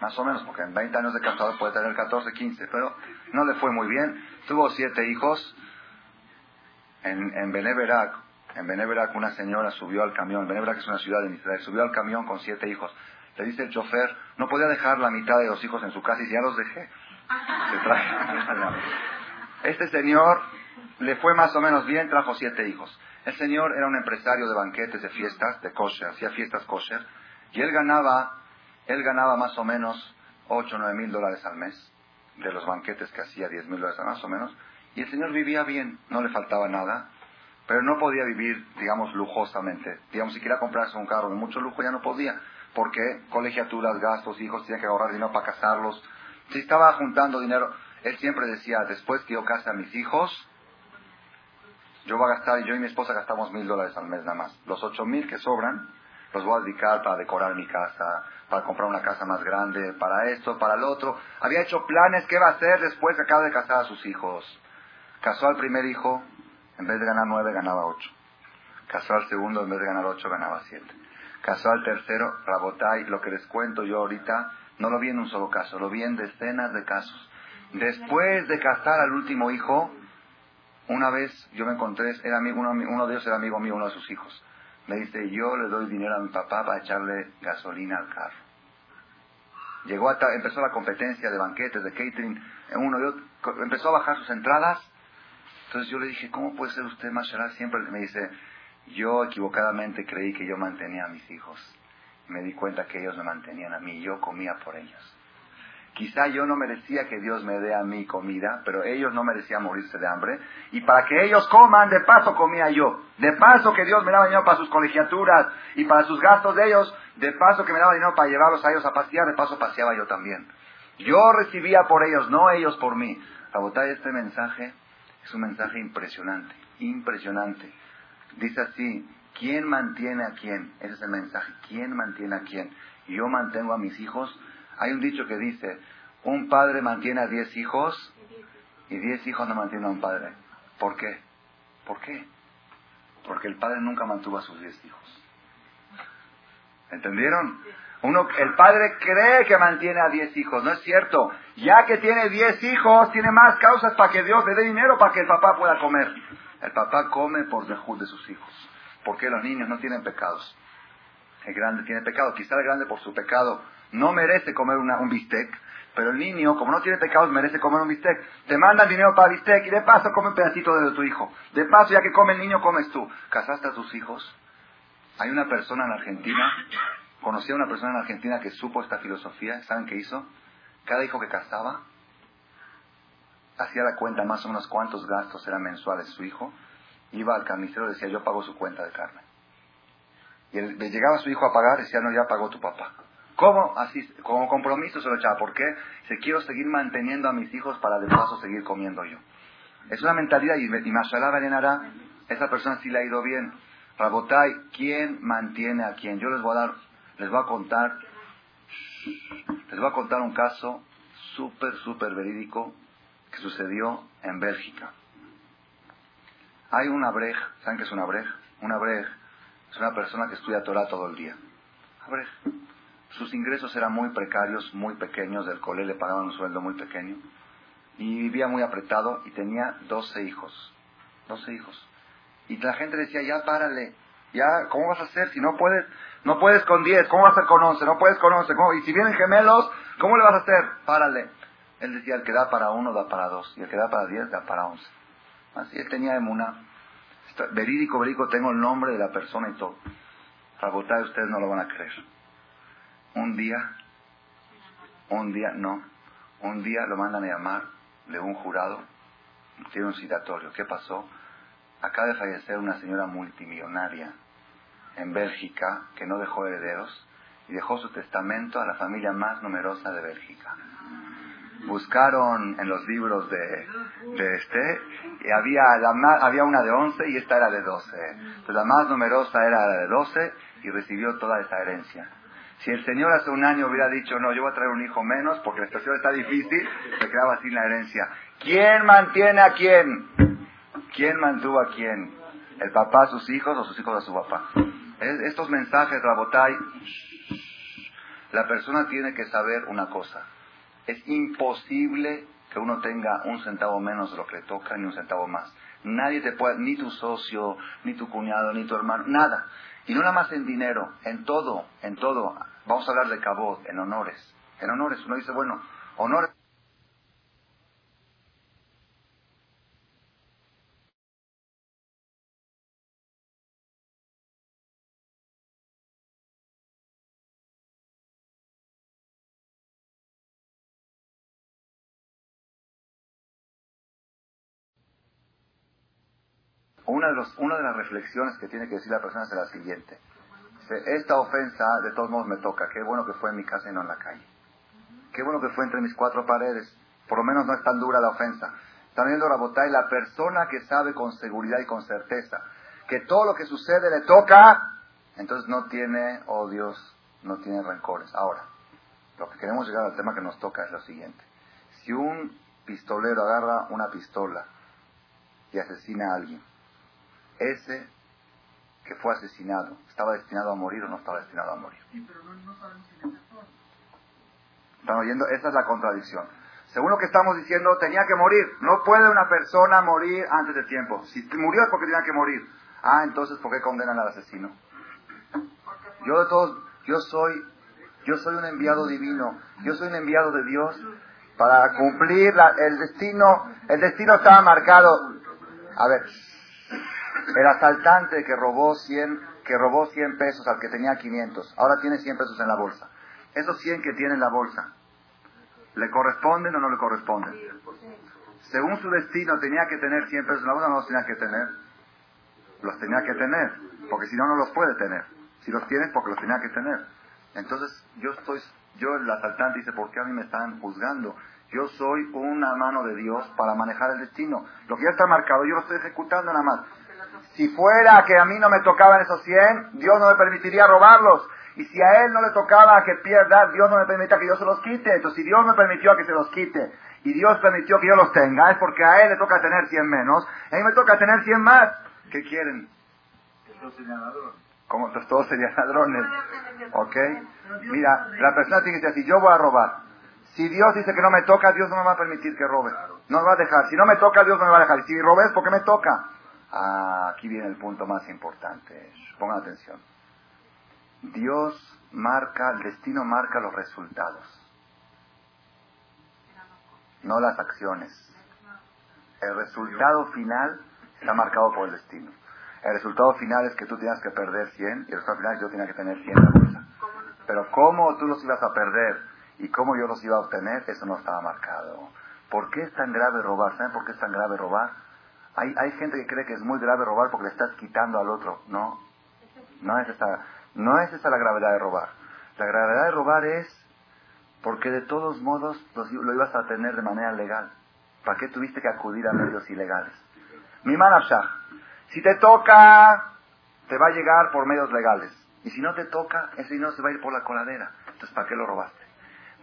más o menos, porque en 20 años de casado puede tener 14, 15, pero no le fue muy bien. Tuvo siete hijos. En, en Beneverac, en Beneverac una señora subió al camión, Beneverac es una ciudad de Israel, subió al camión con siete hijos. Le dice el chofer, no podía dejar la mitad de los hijos en su casa y ya los dejé. Este señor le fue más o menos bien, trajo siete hijos. El señor era un empresario de banquetes, de fiestas, de kosher, hacía fiestas kosher, y él ganaba él ganaba más o menos 8 o 9 mil dólares al mes de los banquetes que hacía, 10 mil dólares más o menos. Y el señor vivía bien, no le faltaba nada, pero no podía vivir, digamos, lujosamente. Digamos, si quería comprarse un carro de mucho lujo ya no podía, porque colegiaturas, gastos, hijos, tenía que ahorrar dinero para casarlos. Si estaba juntando dinero, él siempre decía, después que yo case a mis hijos, yo voy a gastar, yo y mi esposa gastamos mil dólares al mes nada más. Los ocho mil que sobran, los voy a dedicar para decorar mi casa, para comprar una casa más grande, para esto, para lo otro. Había hecho planes qué va a hacer después que acaba de casar a sus hijos. Casó al primer hijo, en vez de ganar nueve, ganaba ocho. Casó al segundo, en vez de ganar ocho, ganaba siete. Casó al tercero, Rabotay, lo que les cuento yo ahorita, no lo vi en un solo caso, lo vi en decenas de casos. Después de casar al último hijo, una vez yo me encontré, era amigo, uno, uno de ellos era amigo mío, uno de sus hijos. Me dice, yo le doy dinero a mi papá para echarle gasolina al carro. Llegó hasta, empezó la competencia de banquetes, de catering, uno y empezó a bajar sus entradas. Entonces yo le dije, ¿cómo puede ser usted Mashallah? Siempre me dice, yo equivocadamente creí que yo mantenía a mis hijos. Me di cuenta que ellos me mantenían a mí, yo comía por ellos. Quizá yo no merecía que Dios me dé a mí comida, pero ellos no merecían morirse de hambre. Y para que ellos coman, de paso comía yo. De paso que Dios me daba dinero para sus colegiaturas y para sus gastos de ellos. De paso que me daba dinero para llevarlos a ellos a pasear, de paso paseaba yo también. Yo recibía por ellos, no ellos por mí. Rabotai, este mensaje es un mensaje impresionante, impresionante. Dice así, ¿quién mantiene a quién? Ese es el mensaje, ¿quién mantiene a quién? Yo mantengo a mis hijos hay un dicho que dice, un padre mantiene a diez hijos y diez hijos no mantienen a un padre. ¿Por qué? ¿Por qué? Porque el padre nunca mantuvo a sus diez hijos. ¿Entendieron? Uno, el padre cree que mantiene a diez hijos, no es cierto. Ya que tiene diez hijos, tiene más causas para que Dios le dé dinero para que el papá pueda comer. El papá come por dejud de sus hijos. Porque los niños no tienen pecados. El grande tiene pecado. Quizá el grande por su pecado no merece comer un bistec, pero el niño, como no tiene pecados, merece comer un bistec. Te mandan dinero para bistec y de paso come un pedacito de tu hijo. De paso, ya que come el niño, comes tú. ¿Casaste a tus hijos? Hay una persona en Argentina, conocí a una persona en Argentina que supo esta filosofía. ¿Saben qué hizo? Cada hijo que casaba, hacía la cuenta más o menos cuántos gastos eran mensuales su hijo. Iba al carnicero y decía, yo pago su cuenta de carne. Y le llegaba su hijo a pagar decía, no, ya pagó tu papá. ¿Cómo? Así, como compromiso se lo echaba. ¿Por qué? Se quiero seguir manteniendo a mis hijos para de paso seguir comiendo yo. Es una mentalidad y, y Mashallah esa persona sí le ha ido bien. Rabotai, ¿quién mantiene a quién? Yo les voy a dar, les voy a contar, les voy a contar un caso súper, súper verídico que sucedió en Bélgica. Hay una brej, ¿saben qué es una brej? Una brej es una persona que estudia Torah todo el día. Abrej. Sus ingresos eran muy precarios, muy pequeños, del cole le pagaban un sueldo muy pequeño y vivía muy apretado y tenía 12 hijos. 12 hijos. Y la gente decía, ya párale, ya, ¿cómo vas a hacer si no puedes? No puedes con 10, ¿cómo vas a hacer con 11? No puedes con 11, Y si vienen gemelos, ¿cómo le vas a hacer? Párale. Él decía, el que da para uno da para dos, y el que da para diez da para once. Así él tenía emuna. Verídico, verídico, tengo el nombre de la persona y todo. Rabotay, ustedes no lo van a creer. Un día, un día, no, un día lo mandan a llamar de un jurado, tiene un citatorio. ¿Qué pasó? Acaba de fallecer una señora multimillonaria en Bélgica que no dejó herederos y dejó su testamento a la familia más numerosa de Bélgica buscaron en los libros de, de este, y había, la había una de 11 y esta era de 12. Entonces la más numerosa era la de 12 y recibió toda esa herencia. Si el Señor hace un año hubiera dicho, no, yo voy a traer un hijo menos porque la situación está difícil, se quedaba sin la herencia. ¿Quién mantiene a quién? ¿Quién mantuvo a quién? ¿El papá a sus hijos o sus hijos a su papá? Estos mensajes, Rabotai, la persona tiene que saber una cosa es imposible que uno tenga un centavo menos de lo que le toca ni un centavo más. Nadie te puede, ni tu socio, ni tu cuñado, ni tu hermano, nada. Y no nada más en dinero, en todo, en todo. Vamos a hablar de cabot, en honores. En honores, uno dice, bueno, honores. una de, los, una de las reflexiones que tiene que decir la persona es la siguiente. Esta ofensa de todos modos me toca. Qué bueno que fue en mi casa y no en la calle. Qué bueno que fue entre mis cuatro paredes. Por lo menos no es tan dura la ofensa. También viendo Rabotay, la persona que sabe con seguridad y con certeza que todo lo que sucede le toca, entonces no tiene odios, no tiene rencores. Ahora, lo que queremos llegar al tema que nos toca es lo siguiente. Si un pistolero agarra una pistola y asesina a alguien, ese que fue asesinado, ¿estaba destinado a morir o no estaba destinado a morir? Sí, pero no, no sabemos si ¿Están oyendo? Esa es la contradicción. Según lo que estamos diciendo, tenía que morir. No puede una persona morir antes de tiempo. Si murió es porque tenía que morir. Ah, entonces, ¿por qué condenan al asesino? Yo de todos, yo soy, yo soy un enviado divino. Yo soy un enviado de Dios para cumplir el destino. El destino estaba marcado. A ver, el asaltante que robó 100, que robó 100 pesos al que tenía 500, ahora tiene 100 pesos en la bolsa. Esos 100 que tiene en la bolsa, ¿le corresponden o no le corresponden? Según su destino tenía que tener 100 pesos en la bolsa, no los tenía que tener. Los tenía que tener, porque si no, no los puede tener. Si los tienes, porque los tenía que tener. Entonces, yo estoy, yo el asaltante dice, ¿por qué a mí me están juzgando? Yo soy una mano de Dios para manejar el destino. Lo que ya está marcado, yo lo estoy ejecutando nada más. Si fuera que a mí no me tocaban esos 100, Dios no me permitiría robarlos. Y si a él no le tocaba que pierda, Dios no me permita que yo se los quite. Entonces, si Dios me permitió que se los quite y Dios permitió que yo los tenga, es porque a él le toca tener 100 menos, a mí me toca tener 100 más. ¿Qué quieren? Todos serían ladrones. ¿Cómo? todos serían ladrones. ¿Ok? Mira, la persona tiene que decir así, yo voy a robar. Si Dios dice que no me toca, Dios no me va a permitir que robe. No me va a dejar. Si no me toca, Dios no me va a dejar. Y si robes, ¿por qué me toca? Ah, aquí viene el punto más importante. Pongan atención. Dios marca, el destino marca los resultados, no las acciones. El resultado final está marcado por el destino. El resultado final es que tú tienes que perder 100 y el resultado final es que yo tenía que tener 100 en la bolsa. Pero cómo tú los ibas a perder y cómo yo los iba a obtener, eso no estaba marcado. ¿Por qué es tan grave robar? ¿Saben por qué es tan grave robar? Hay, hay gente que cree que es muy grave robar porque le estás quitando al otro. No, no es esa, no es esa la gravedad de robar. La gravedad de robar es porque de todos modos lo, ibas a tener de manera legal. ¿Para qué tuviste que acudir a medios ilegales? Mi manashah, si te toca, te va a llegar por medios legales. Y si no te toca, ese dinero se va a ir por la coladera. Entonces, ¿para qué lo robaste?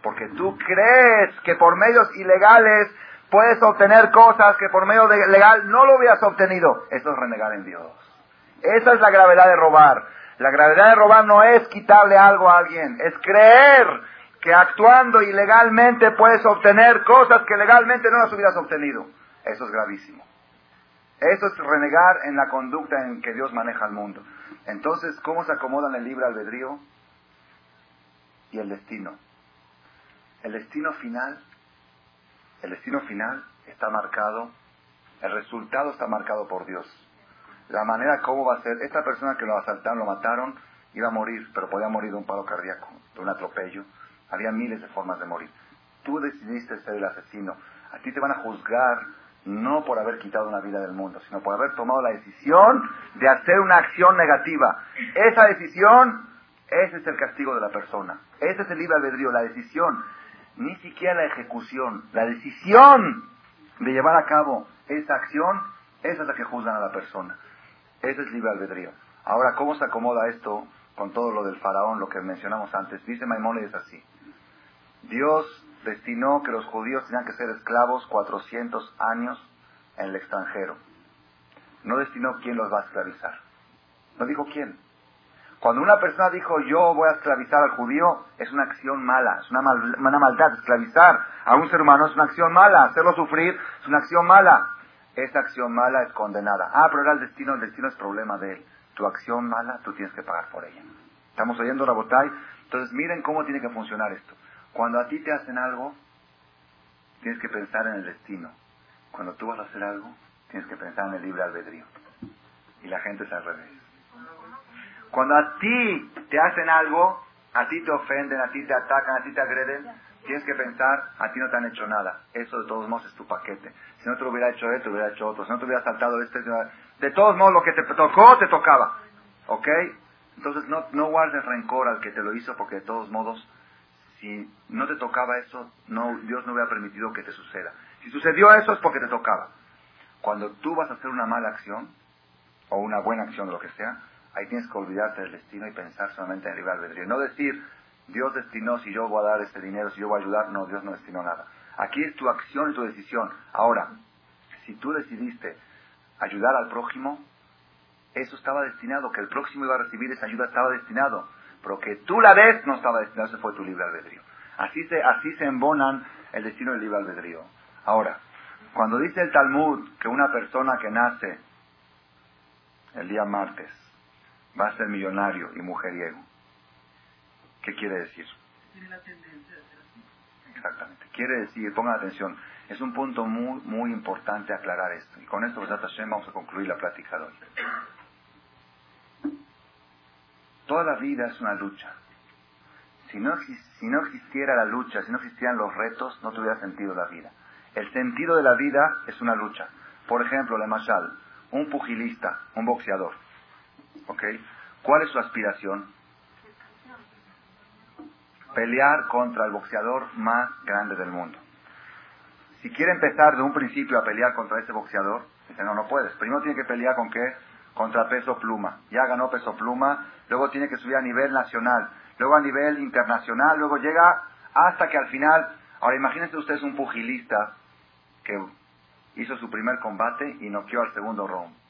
Porque tú crees que por medios ilegales puedes obtener cosas que por medio de legal no lo hubieras obtenido. Eso es renegar en Dios. Esa es la gravedad de robar. La gravedad de robar no es quitarle algo a alguien, es creer que actuando ilegalmente puedes obtener cosas que legalmente no las hubieras obtenido. Eso es gravísimo. Eso es renegar en la conducta en que Dios maneja el mundo. Entonces, ¿cómo se acomodan el libre albedrío y el destino? El destino final, el destino final está marcado, el resultado está marcado por Dios. La manera cómo va a ser, esta persona que lo asaltaron, lo mataron, iba a morir, pero podía morir de un paro cardíaco, de un atropello. Había miles de formas de morir. Tú decidiste ser el asesino. A ti te van a juzgar no por haber quitado una vida del mundo, sino por haber tomado la decisión de hacer una acción negativa. Esa decisión, ese es el castigo de la persona. Ese es el libre albedrío, la decisión. Ni siquiera la ejecución, la decisión de llevar a cabo esa acción, esa es la que juzgan a la persona. Ese es libre albedrío. Ahora, ¿cómo se acomoda esto con todo lo del faraón, lo que mencionamos antes? Dice Maimónides así. Dios destinó que los judíos tenían que ser esclavos 400 años en el extranjero. No destinó quién los va a esclavizar. No dijo quién. Cuando una persona dijo yo voy a esclavizar al judío, es una acción mala, es una, una maldad. Esclavizar a un ser humano es una acción mala, hacerlo sufrir es una acción mala. Esa acción mala es condenada. Ah, pero era el destino, el destino es problema de él. Tu acción mala, tú tienes que pagar por ella. ¿Estamos oyendo la botay? Entonces miren cómo tiene que funcionar esto. Cuando a ti te hacen algo, tienes que pensar en el destino. Cuando tú vas a hacer algo, tienes que pensar en el libre albedrío. Y la gente es al revés. Cuando a ti te hacen algo, a ti te ofenden, a ti te atacan, a ti te agreden, tienes que pensar, a ti no te han hecho nada. Eso de todos modos es tu paquete. Si no te lo hubiera hecho él, te hubiera hecho otro. Si no te hubiera saltado este, de todos modos lo que te tocó, te tocaba. ¿Ok? Entonces no, no guardes rencor al que te lo hizo porque de todos modos si no te tocaba eso, no, Dios no hubiera permitido que te suceda. Si sucedió eso es porque te tocaba. Cuando tú vas a hacer una mala acción, o una buena acción, lo que sea, ahí tienes que olvidarte del destino y pensar solamente en el libre albedrío. No decir, Dios destinó si yo voy a dar este dinero, si yo voy a ayudar. No, Dios no destinó nada. Aquí es tu acción y tu decisión. Ahora, si tú decidiste ayudar al prójimo, eso estaba destinado, que el próximo iba a recibir esa ayuda estaba destinado pero que tú la ves no estaba destinado, ese fue tu libre albedrío. Así se, así se embonan el destino del libre albedrío. Ahora, cuando dice el Talmud que una persona que nace el día martes va a ser millonario y mujeriego, ¿qué quiere decir? Exactamente. Quiere decir, pongan atención, es un punto muy, muy importante aclarar esto. Y con esto, vamos a concluir la plática de hoy. Toda la vida es una lucha. Si no, si no existiera la lucha, si no existieran los retos, no tuviera sentido la vida. El sentido de la vida es una lucha. Por ejemplo, Le Machal, un pugilista, un boxeador. ¿Ok? ¿Cuál es su aspiración? Pelear contra el boxeador más grande del mundo. Si quiere empezar de un principio a pelear contra ese boxeador, dice, no, no puedes. Primero tiene que pelear con qué? Contra peso pluma. Ya ganó peso pluma, luego tiene que subir a nivel nacional, luego a nivel internacional, luego llega hasta que al final, ahora imagínense ustedes un pugilista que hizo su primer combate y noqueó al segundo round.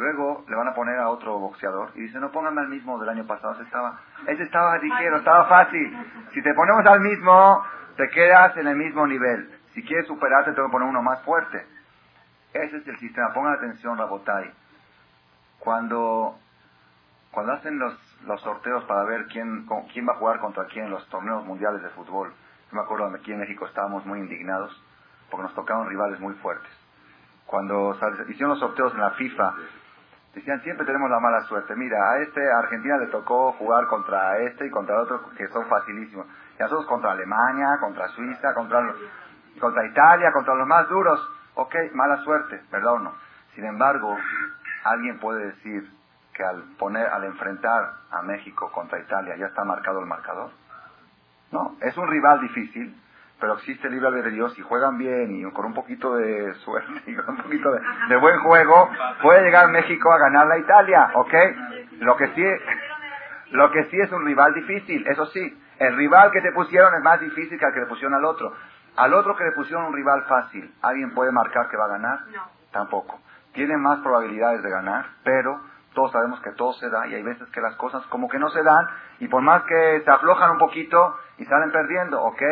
Luego le van a poner a otro boxeador y dice, no pónganme al mismo del año pasado, ese estaba, ese estaba ligero, estaba fácil. Si te ponemos al mismo, te quedas en el mismo nivel. Si quieres superarte, te voy a poner uno más fuerte. Ese es el sistema. Pongan atención, Rabotay. Cuando cuando hacen los, los sorteos para ver quién, quién va a jugar contra quién en los torneos mundiales de fútbol, yo me acuerdo que aquí en México estábamos muy indignados porque nos tocaban rivales muy fuertes. Cuando hicieron los sorteos en la FIFA, decían siempre tenemos la mala suerte. Mira, a este Argentina le tocó jugar contra este y contra otro que son facilísimos. Y a nosotros contra Alemania, contra Suiza, contra, contra Italia, contra los más duros. Ok, mala suerte, ¿verdad o no? Sin embargo, alguien puede decir, al poner, al enfrentar a México contra Italia ya está marcado el marcador. No, es un rival difícil, pero existe el libre de Dios y juegan bien y con un poquito de suerte y con un poquito de, buen juego puede llegar México a ganar a Italia, ¿ok? Lo que sí, lo que sí es un rival difícil, eso sí, el rival que te pusieron es más difícil que al que le pusieron al otro. Al otro que le pusieron un rival fácil, ¿alguien puede marcar que va a ganar? No. Tampoco. Tiene más probabilidades de ganar, pero todos sabemos que todo se da y hay veces que las cosas como que no se dan y por más que se aflojan un poquito y salen perdiendo, ¿ok?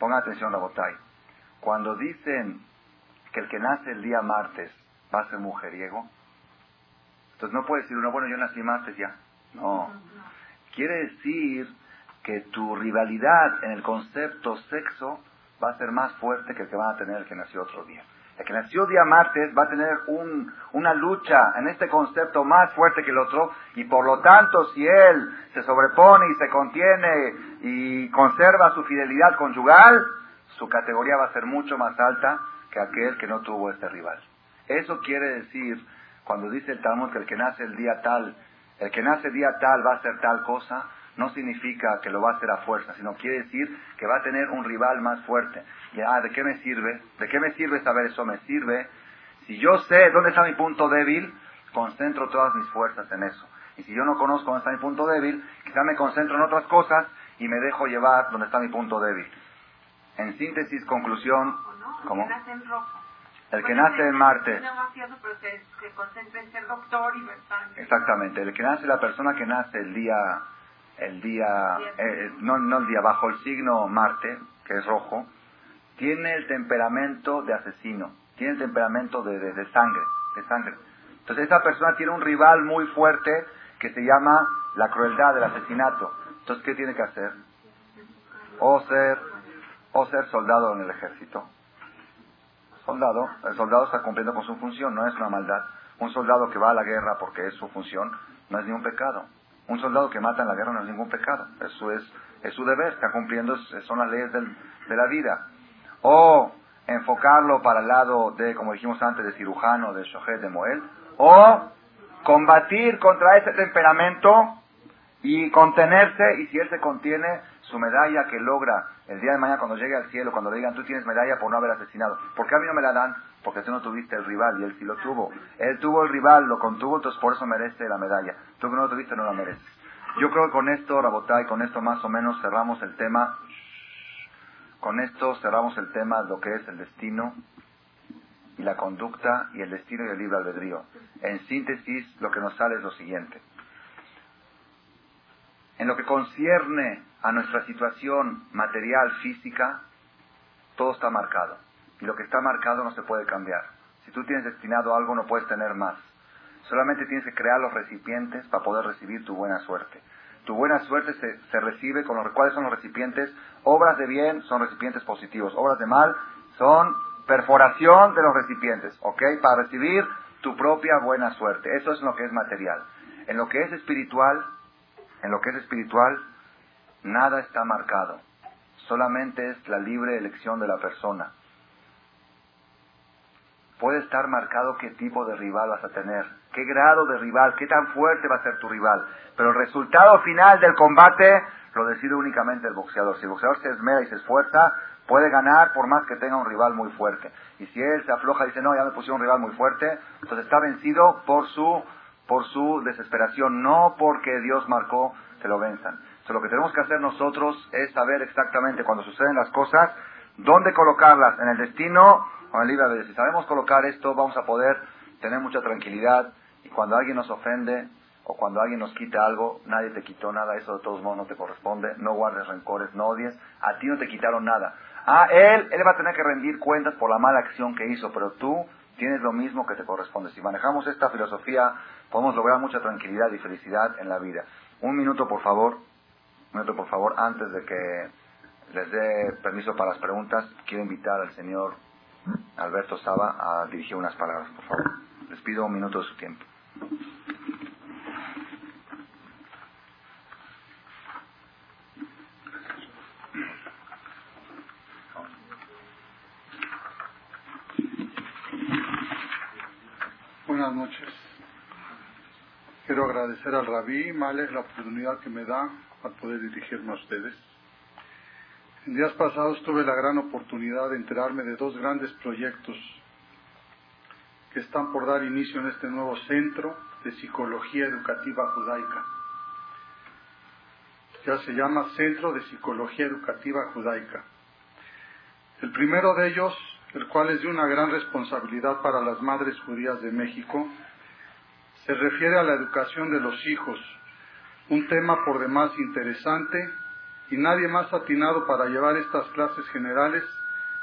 Pongan atención, la botay. Cuando dicen que el que nace el día martes va a ser mujeriego. Entonces no puede decir uno, bueno, yo nací martes ya. No. Quiere decir que tu rivalidad en el concepto sexo va a ser más fuerte que el que van a tener el que nació otro día. El que nació día martes va a tener un, una lucha en este concepto más fuerte que el otro y por lo tanto si él se sobrepone y se contiene y conserva su fidelidad conyugal, su categoría va a ser mucho más alta que aquel que no tuvo este rival. Eso quiere decir, cuando dice el Talmud que el que nace el día tal, el que nace día tal va a hacer tal cosa, no significa que lo va a hacer a fuerza, sino quiere decir que va a tener un rival más fuerte. Y, ah, ¿de qué me sirve? ¿De qué me sirve saber eso? Me sirve, si yo sé dónde está mi punto débil, concentro todas mis fuerzas en eso. Y si yo no conozco dónde está mi punto débil, quizá me concentro en otras cosas y me dejo llevar donde está mi punto débil. En síntesis, conclusión, ¿cómo? El que nace en Marte. Exactamente. El que nace, la persona que nace el día, el día, eh, no, no el día, bajo el signo Marte, que es rojo, tiene el temperamento de asesino, tiene el temperamento de, de, sangre, de sangre. Entonces esa persona tiene un rival muy fuerte que se llama la crueldad del asesinato. Entonces, ¿qué tiene que hacer? O ser, o ser soldado en el ejército soldado, el soldado está cumpliendo con su función, no es una maldad. Un soldado que va a la guerra porque es su función, no es ningún pecado. Un soldado que mata en la guerra no es ningún pecado. Eso es, su deber, está cumpliendo, son las leyes de la vida. O enfocarlo para el lado de, como dijimos antes, de cirujano, de shohet, de moel. O combatir contra ese temperamento y contenerse, y si él se contiene, su medalla que logra el día de mañana cuando llegue al cielo, cuando le digan tú tienes medalla por no haber asesinado. ¿Por qué a mí no me la dan? Porque tú no tuviste el rival y él sí lo tuvo. Él tuvo el rival, lo contuvo, entonces por eso merece la medalla. Tú que no lo tuviste no la mereces. Yo creo que con esto, Rabotay, con esto más o menos cerramos el tema. Con esto cerramos el tema de lo que es el destino y la conducta y el destino y el libre albedrío. En síntesis, lo que nos sale es lo siguiente. En lo que concierne a nuestra situación material, física, todo está marcado. Y lo que está marcado no se puede cambiar. Si tú tienes destinado algo, no puedes tener más. Solamente tienes que crear los recipientes para poder recibir tu buena suerte. Tu buena suerte se, recibe con los cuales son los recipientes. Obras de bien son recipientes positivos. Obras de mal son perforación de los recipientes, ¿ok? Para recibir tu propia buena suerte. Eso es lo que es material. En lo que es espiritual, en lo que es espiritual, nada está marcado. Solamente es la libre elección de la persona. Puede estar marcado qué tipo de rival vas a tener, qué grado de rival, qué tan fuerte va a ser tu rival. Pero el resultado final del combate lo decide únicamente el boxeador. Si el boxeador se esmera y se esfuerza, puede ganar por más que tenga un rival muy fuerte. Y si él se afloja y dice, no, ya me pusieron un rival muy fuerte, entonces está vencido por su, por su desesperación, no porque Dios marcó que lo venzan. Entonces, lo que tenemos que hacer nosotros es saber exactamente cuando suceden las cosas, dónde colocarlas, en el destino o en el libre. Si sabemos colocar esto, vamos a poder tener mucha tranquilidad y cuando alguien nos ofende o cuando alguien nos quita algo, nadie te quitó nada, eso de todos modos no te corresponde, no guardes rencores, no odies, a ti no te quitaron nada. A él, él va a tener que rendir cuentas por la mala acción que hizo, pero tú tienes lo mismo que te corresponde. Si manejamos esta filosofía, podemos lograr mucha tranquilidad y felicidad en la vida. Un minuto, por favor. Un minuto, por favor, antes de que les dé permiso para las preguntas, quiero invitar al señor Alberto Saba a dirigir unas palabras, por favor. Les pido un minuto de su tiempo. Buenas noches. Quiero agradecer al Rabí Males la oportunidad que me da para poder dirigirme a ustedes. En días pasados tuve la gran oportunidad de enterarme de dos grandes proyectos que están por dar inicio en este nuevo centro de psicología educativa judaica. Ya se llama Centro de Psicología Educativa Judaica. El primero de ellos, el cual es de una gran responsabilidad para las madres judías de México, se refiere a la educación de los hijos, un tema por demás interesante y nadie más atinado para llevar estas clases generales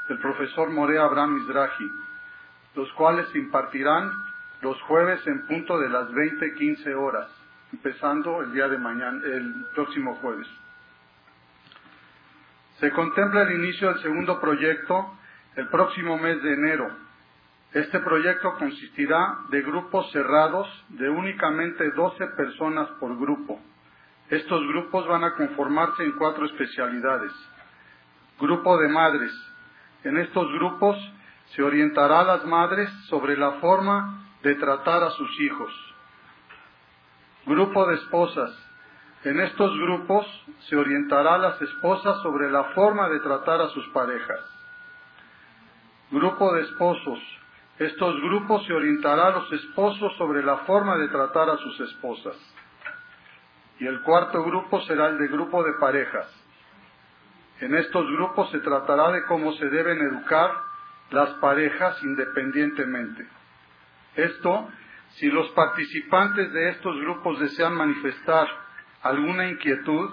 el profesor Morea Abraham Mizrahi, los cuales se impartirán los jueves en punto de las 20:15 horas, empezando el día de mañana, el próximo jueves. Se contempla el inicio del segundo proyecto el próximo mes de enero. Este proyecto consistirá de grupos cerrados de únicamente 12 personas por grupo. Estos grupos van a conformarse en cuatro especialidades. Grupo de madres. En estos grupos se orientará a las madres sobre la forma de tratar a sus hijos. Grupo de esposas. En estos grupos se orientará a las esposas sobre la forma de tratar a sus parejas. Grupo de esposos. Estos grupos se orientará a los esposos sobre la forma de tratar a sus esposas. Y el cuarto grupo será el de grupo de parejas. En estos grupos se tratará de cómo se deben educar las parejas independientemente. Esto, si los participantes de estos grupos desean manifestar alguna inquietud,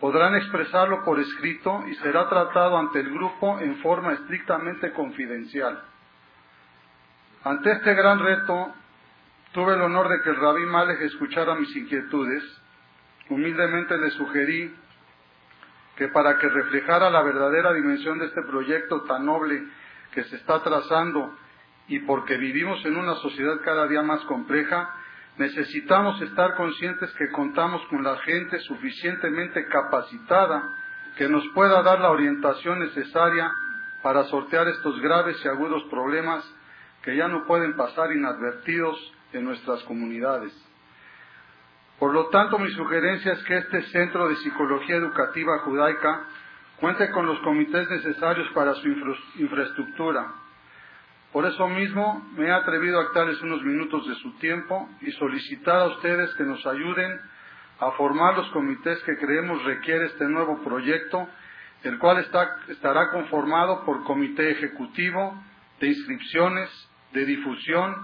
podrán expresarlo por escrito y será tratado ante el grupo en forma estrictamente confidencial. Ante este gran reto, tuve el honor de que el rabí Malek escuchara mis inquietudes. Humildemente le sugerí que para que reflejara la verdadera dimensión de este proyecto tan noble que se está trazando y porque vivimos en una sociedad cada día más compleja, necesitamos estar conscientes que contamos con la gente suficientemente capacitada que nos pueda dar la orientación necesaria para sortear estos graves y agudos problemas que ya no pueden pasar inadvertidos en nuestras comunidades. Por lo tanto, mi sugerencia es que este Centro de Psicología Educativa Judaica cuente con los comités necesarios para su infraestructura. Por eso mismo me he atrevido a darles unos minutos de su tiempo y solicitar a ustedes que nos ayuden a formar los comités que creemos requiere este nuevo proyecto, el cual estará conformado por comité ejecutivo, de inscripciones, de difusión,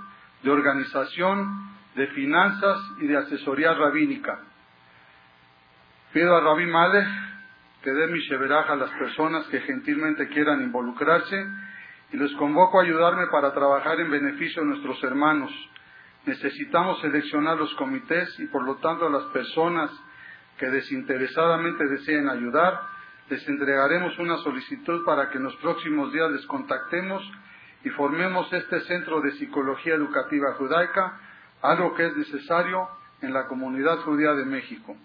de organización, de finanzas y de asesoría rabínica. Pido a Rabí Malek que dé mi sheberaj a las personas que gentilmente quieran involucrarse y les convoco a ayudarme para trabajar en beneficio de nuestros hermanos. Necesitamos seleccionar los comités y por lo tanto a las personas que desinteresadamente deseen ayudar, les entregaremos una solicitud para que en los próximos días les contactemos y formemos este centro de psicología educativa judaica algo que es necesario en la comunidad judía de México.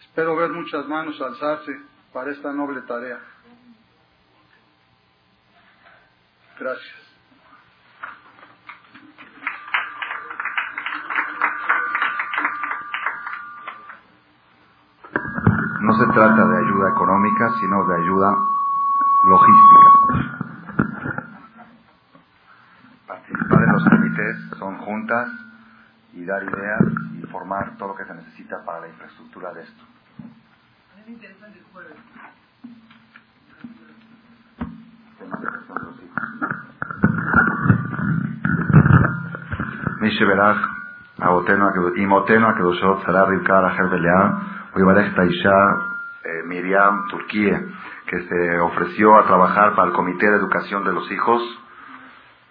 Espero ver muchas manos alzarse para esta noble tarea. Gracias. No se trata de ayuda económica, sino de ayuda logística. Participar en los comités son juntas y dar ideas y formar todo lo que se necesita para la infraestructura de esto. מי שברך אמותינו הקדושות, שרה רבקה רחל ולאה, הוא יברך את האישה Miriam Turquía, que se ofreció a trabajar para el Comité de Educación de los Hijos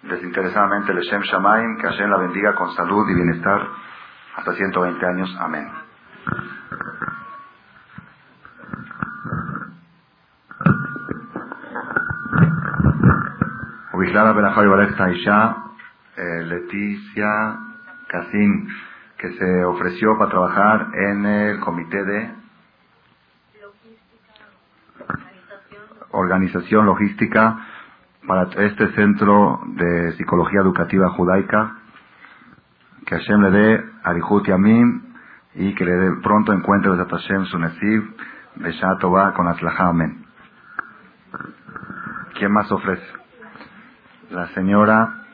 desinteresadamente el Shem Shamaim, que Hashem la bendiga con salud y bienestar hasta 120 años. Amén. Ubiclara Benajay Barek Isha, eh, Leticia Casin, que se ofreció para trabajar en el comité de organización logística para este centro de psicología educativa judaica, que Hashem le dé Arihut Yamim y que le dé pronto encuentre de Hashem su Nesib, Beshatova con Aslaha Amén. ¿Quién más ofrece? La señora,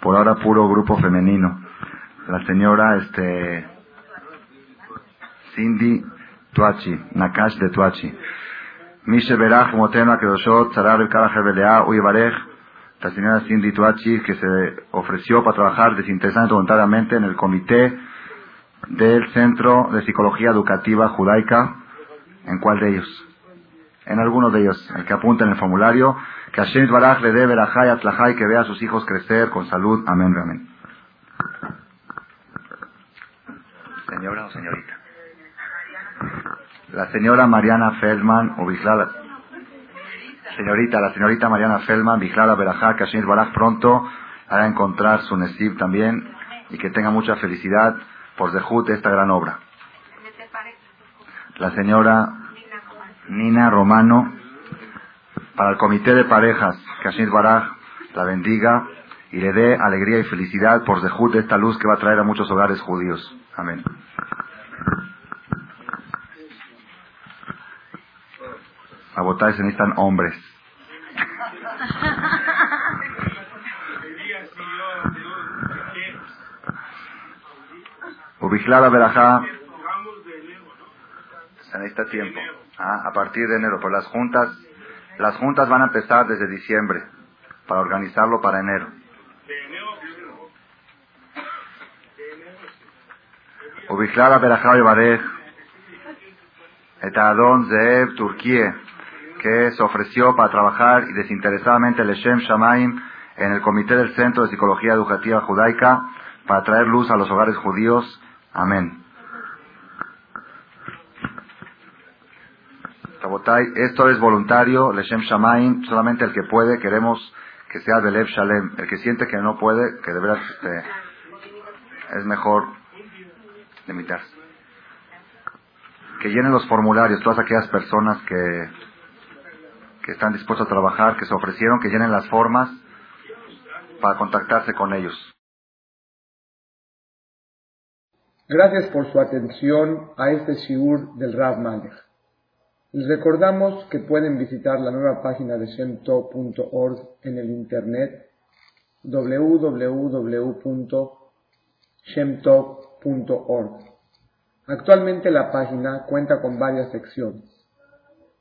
por ahora puro grupo femenino, la señora este Cindy Tuachi, Nakash de Tuachi. Mishe Berach Motena Kedoshot, Tzara Belkara Jebelea, Uyebarech, la señora Cindy Tuachi, que se ofreció para trabajar desinteresadamente voluntariamente en el comité del Centro de Psicología Educativa Judaica. ¿En cuál de ellos? en alguno de ellos, el que apunta en el formulario, que Hashem Baraj le dé verajá y atlajá y que vea a sus hijos crecer con salud. Amén, amén. Señora o señorita. La señora Mariana Feldman, o Vigilada, señorita, la señorita Mariana Feldman, Vigilada Berajá, Hashem Baraj pronto hará encontrar su Nesib también y que tenga mucha felicidad por Zehut esta gran obra. La señora Nina Romano, para el comité de parejas, que Hashem Baraj la bendiga y le dé alegría y felicidad por Zehut esta luz que va a traer a muchos hogares judíos. Amén. A votar se necesitan hombres. Ubiclada Berajá. Se necesita tiempo. Ah, a partir de enero. Por las juntas, las juntas van a empezar desde diciembre para organizarlo para enero. Ubiclada Berajá Barej. Etadón Zeev Turquía que se ofreció para trabajar desinteresadamente el Shem Shamaim en el Comité del Centro de Psicología Educativa Judaica para traer luz a los hogares judíos. Amén. Esto es voluntario, Leshem Shamaim, solamente el que puede, queremos que sea Belev Shalem. El que siente que no puede, que de verdad este, es mejor limitarse. Que llenen los formularios, todas aquellas personas que que están dispuestos a trabajar, que se ofrecieron, que llenen las formas para contactarse con ellos. Gracias por su atención a este shiur del Rav Malech. Les recordamos que pueden visitar la nueva página de shemtov.org en el internet www.shemtov.org. Actualmente la página cuenta con varias secciones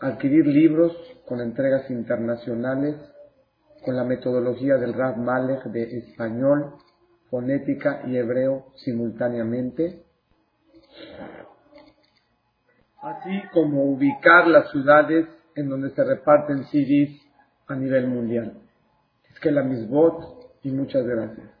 adquirir libros con entregas internacionales con la metodología del Rav Malek de español, fonética y hebreo simultáneamente, así como ubicar las ciudades en donde se reparten CDs a nivel mundial. Es que la misbot y muchas gracias.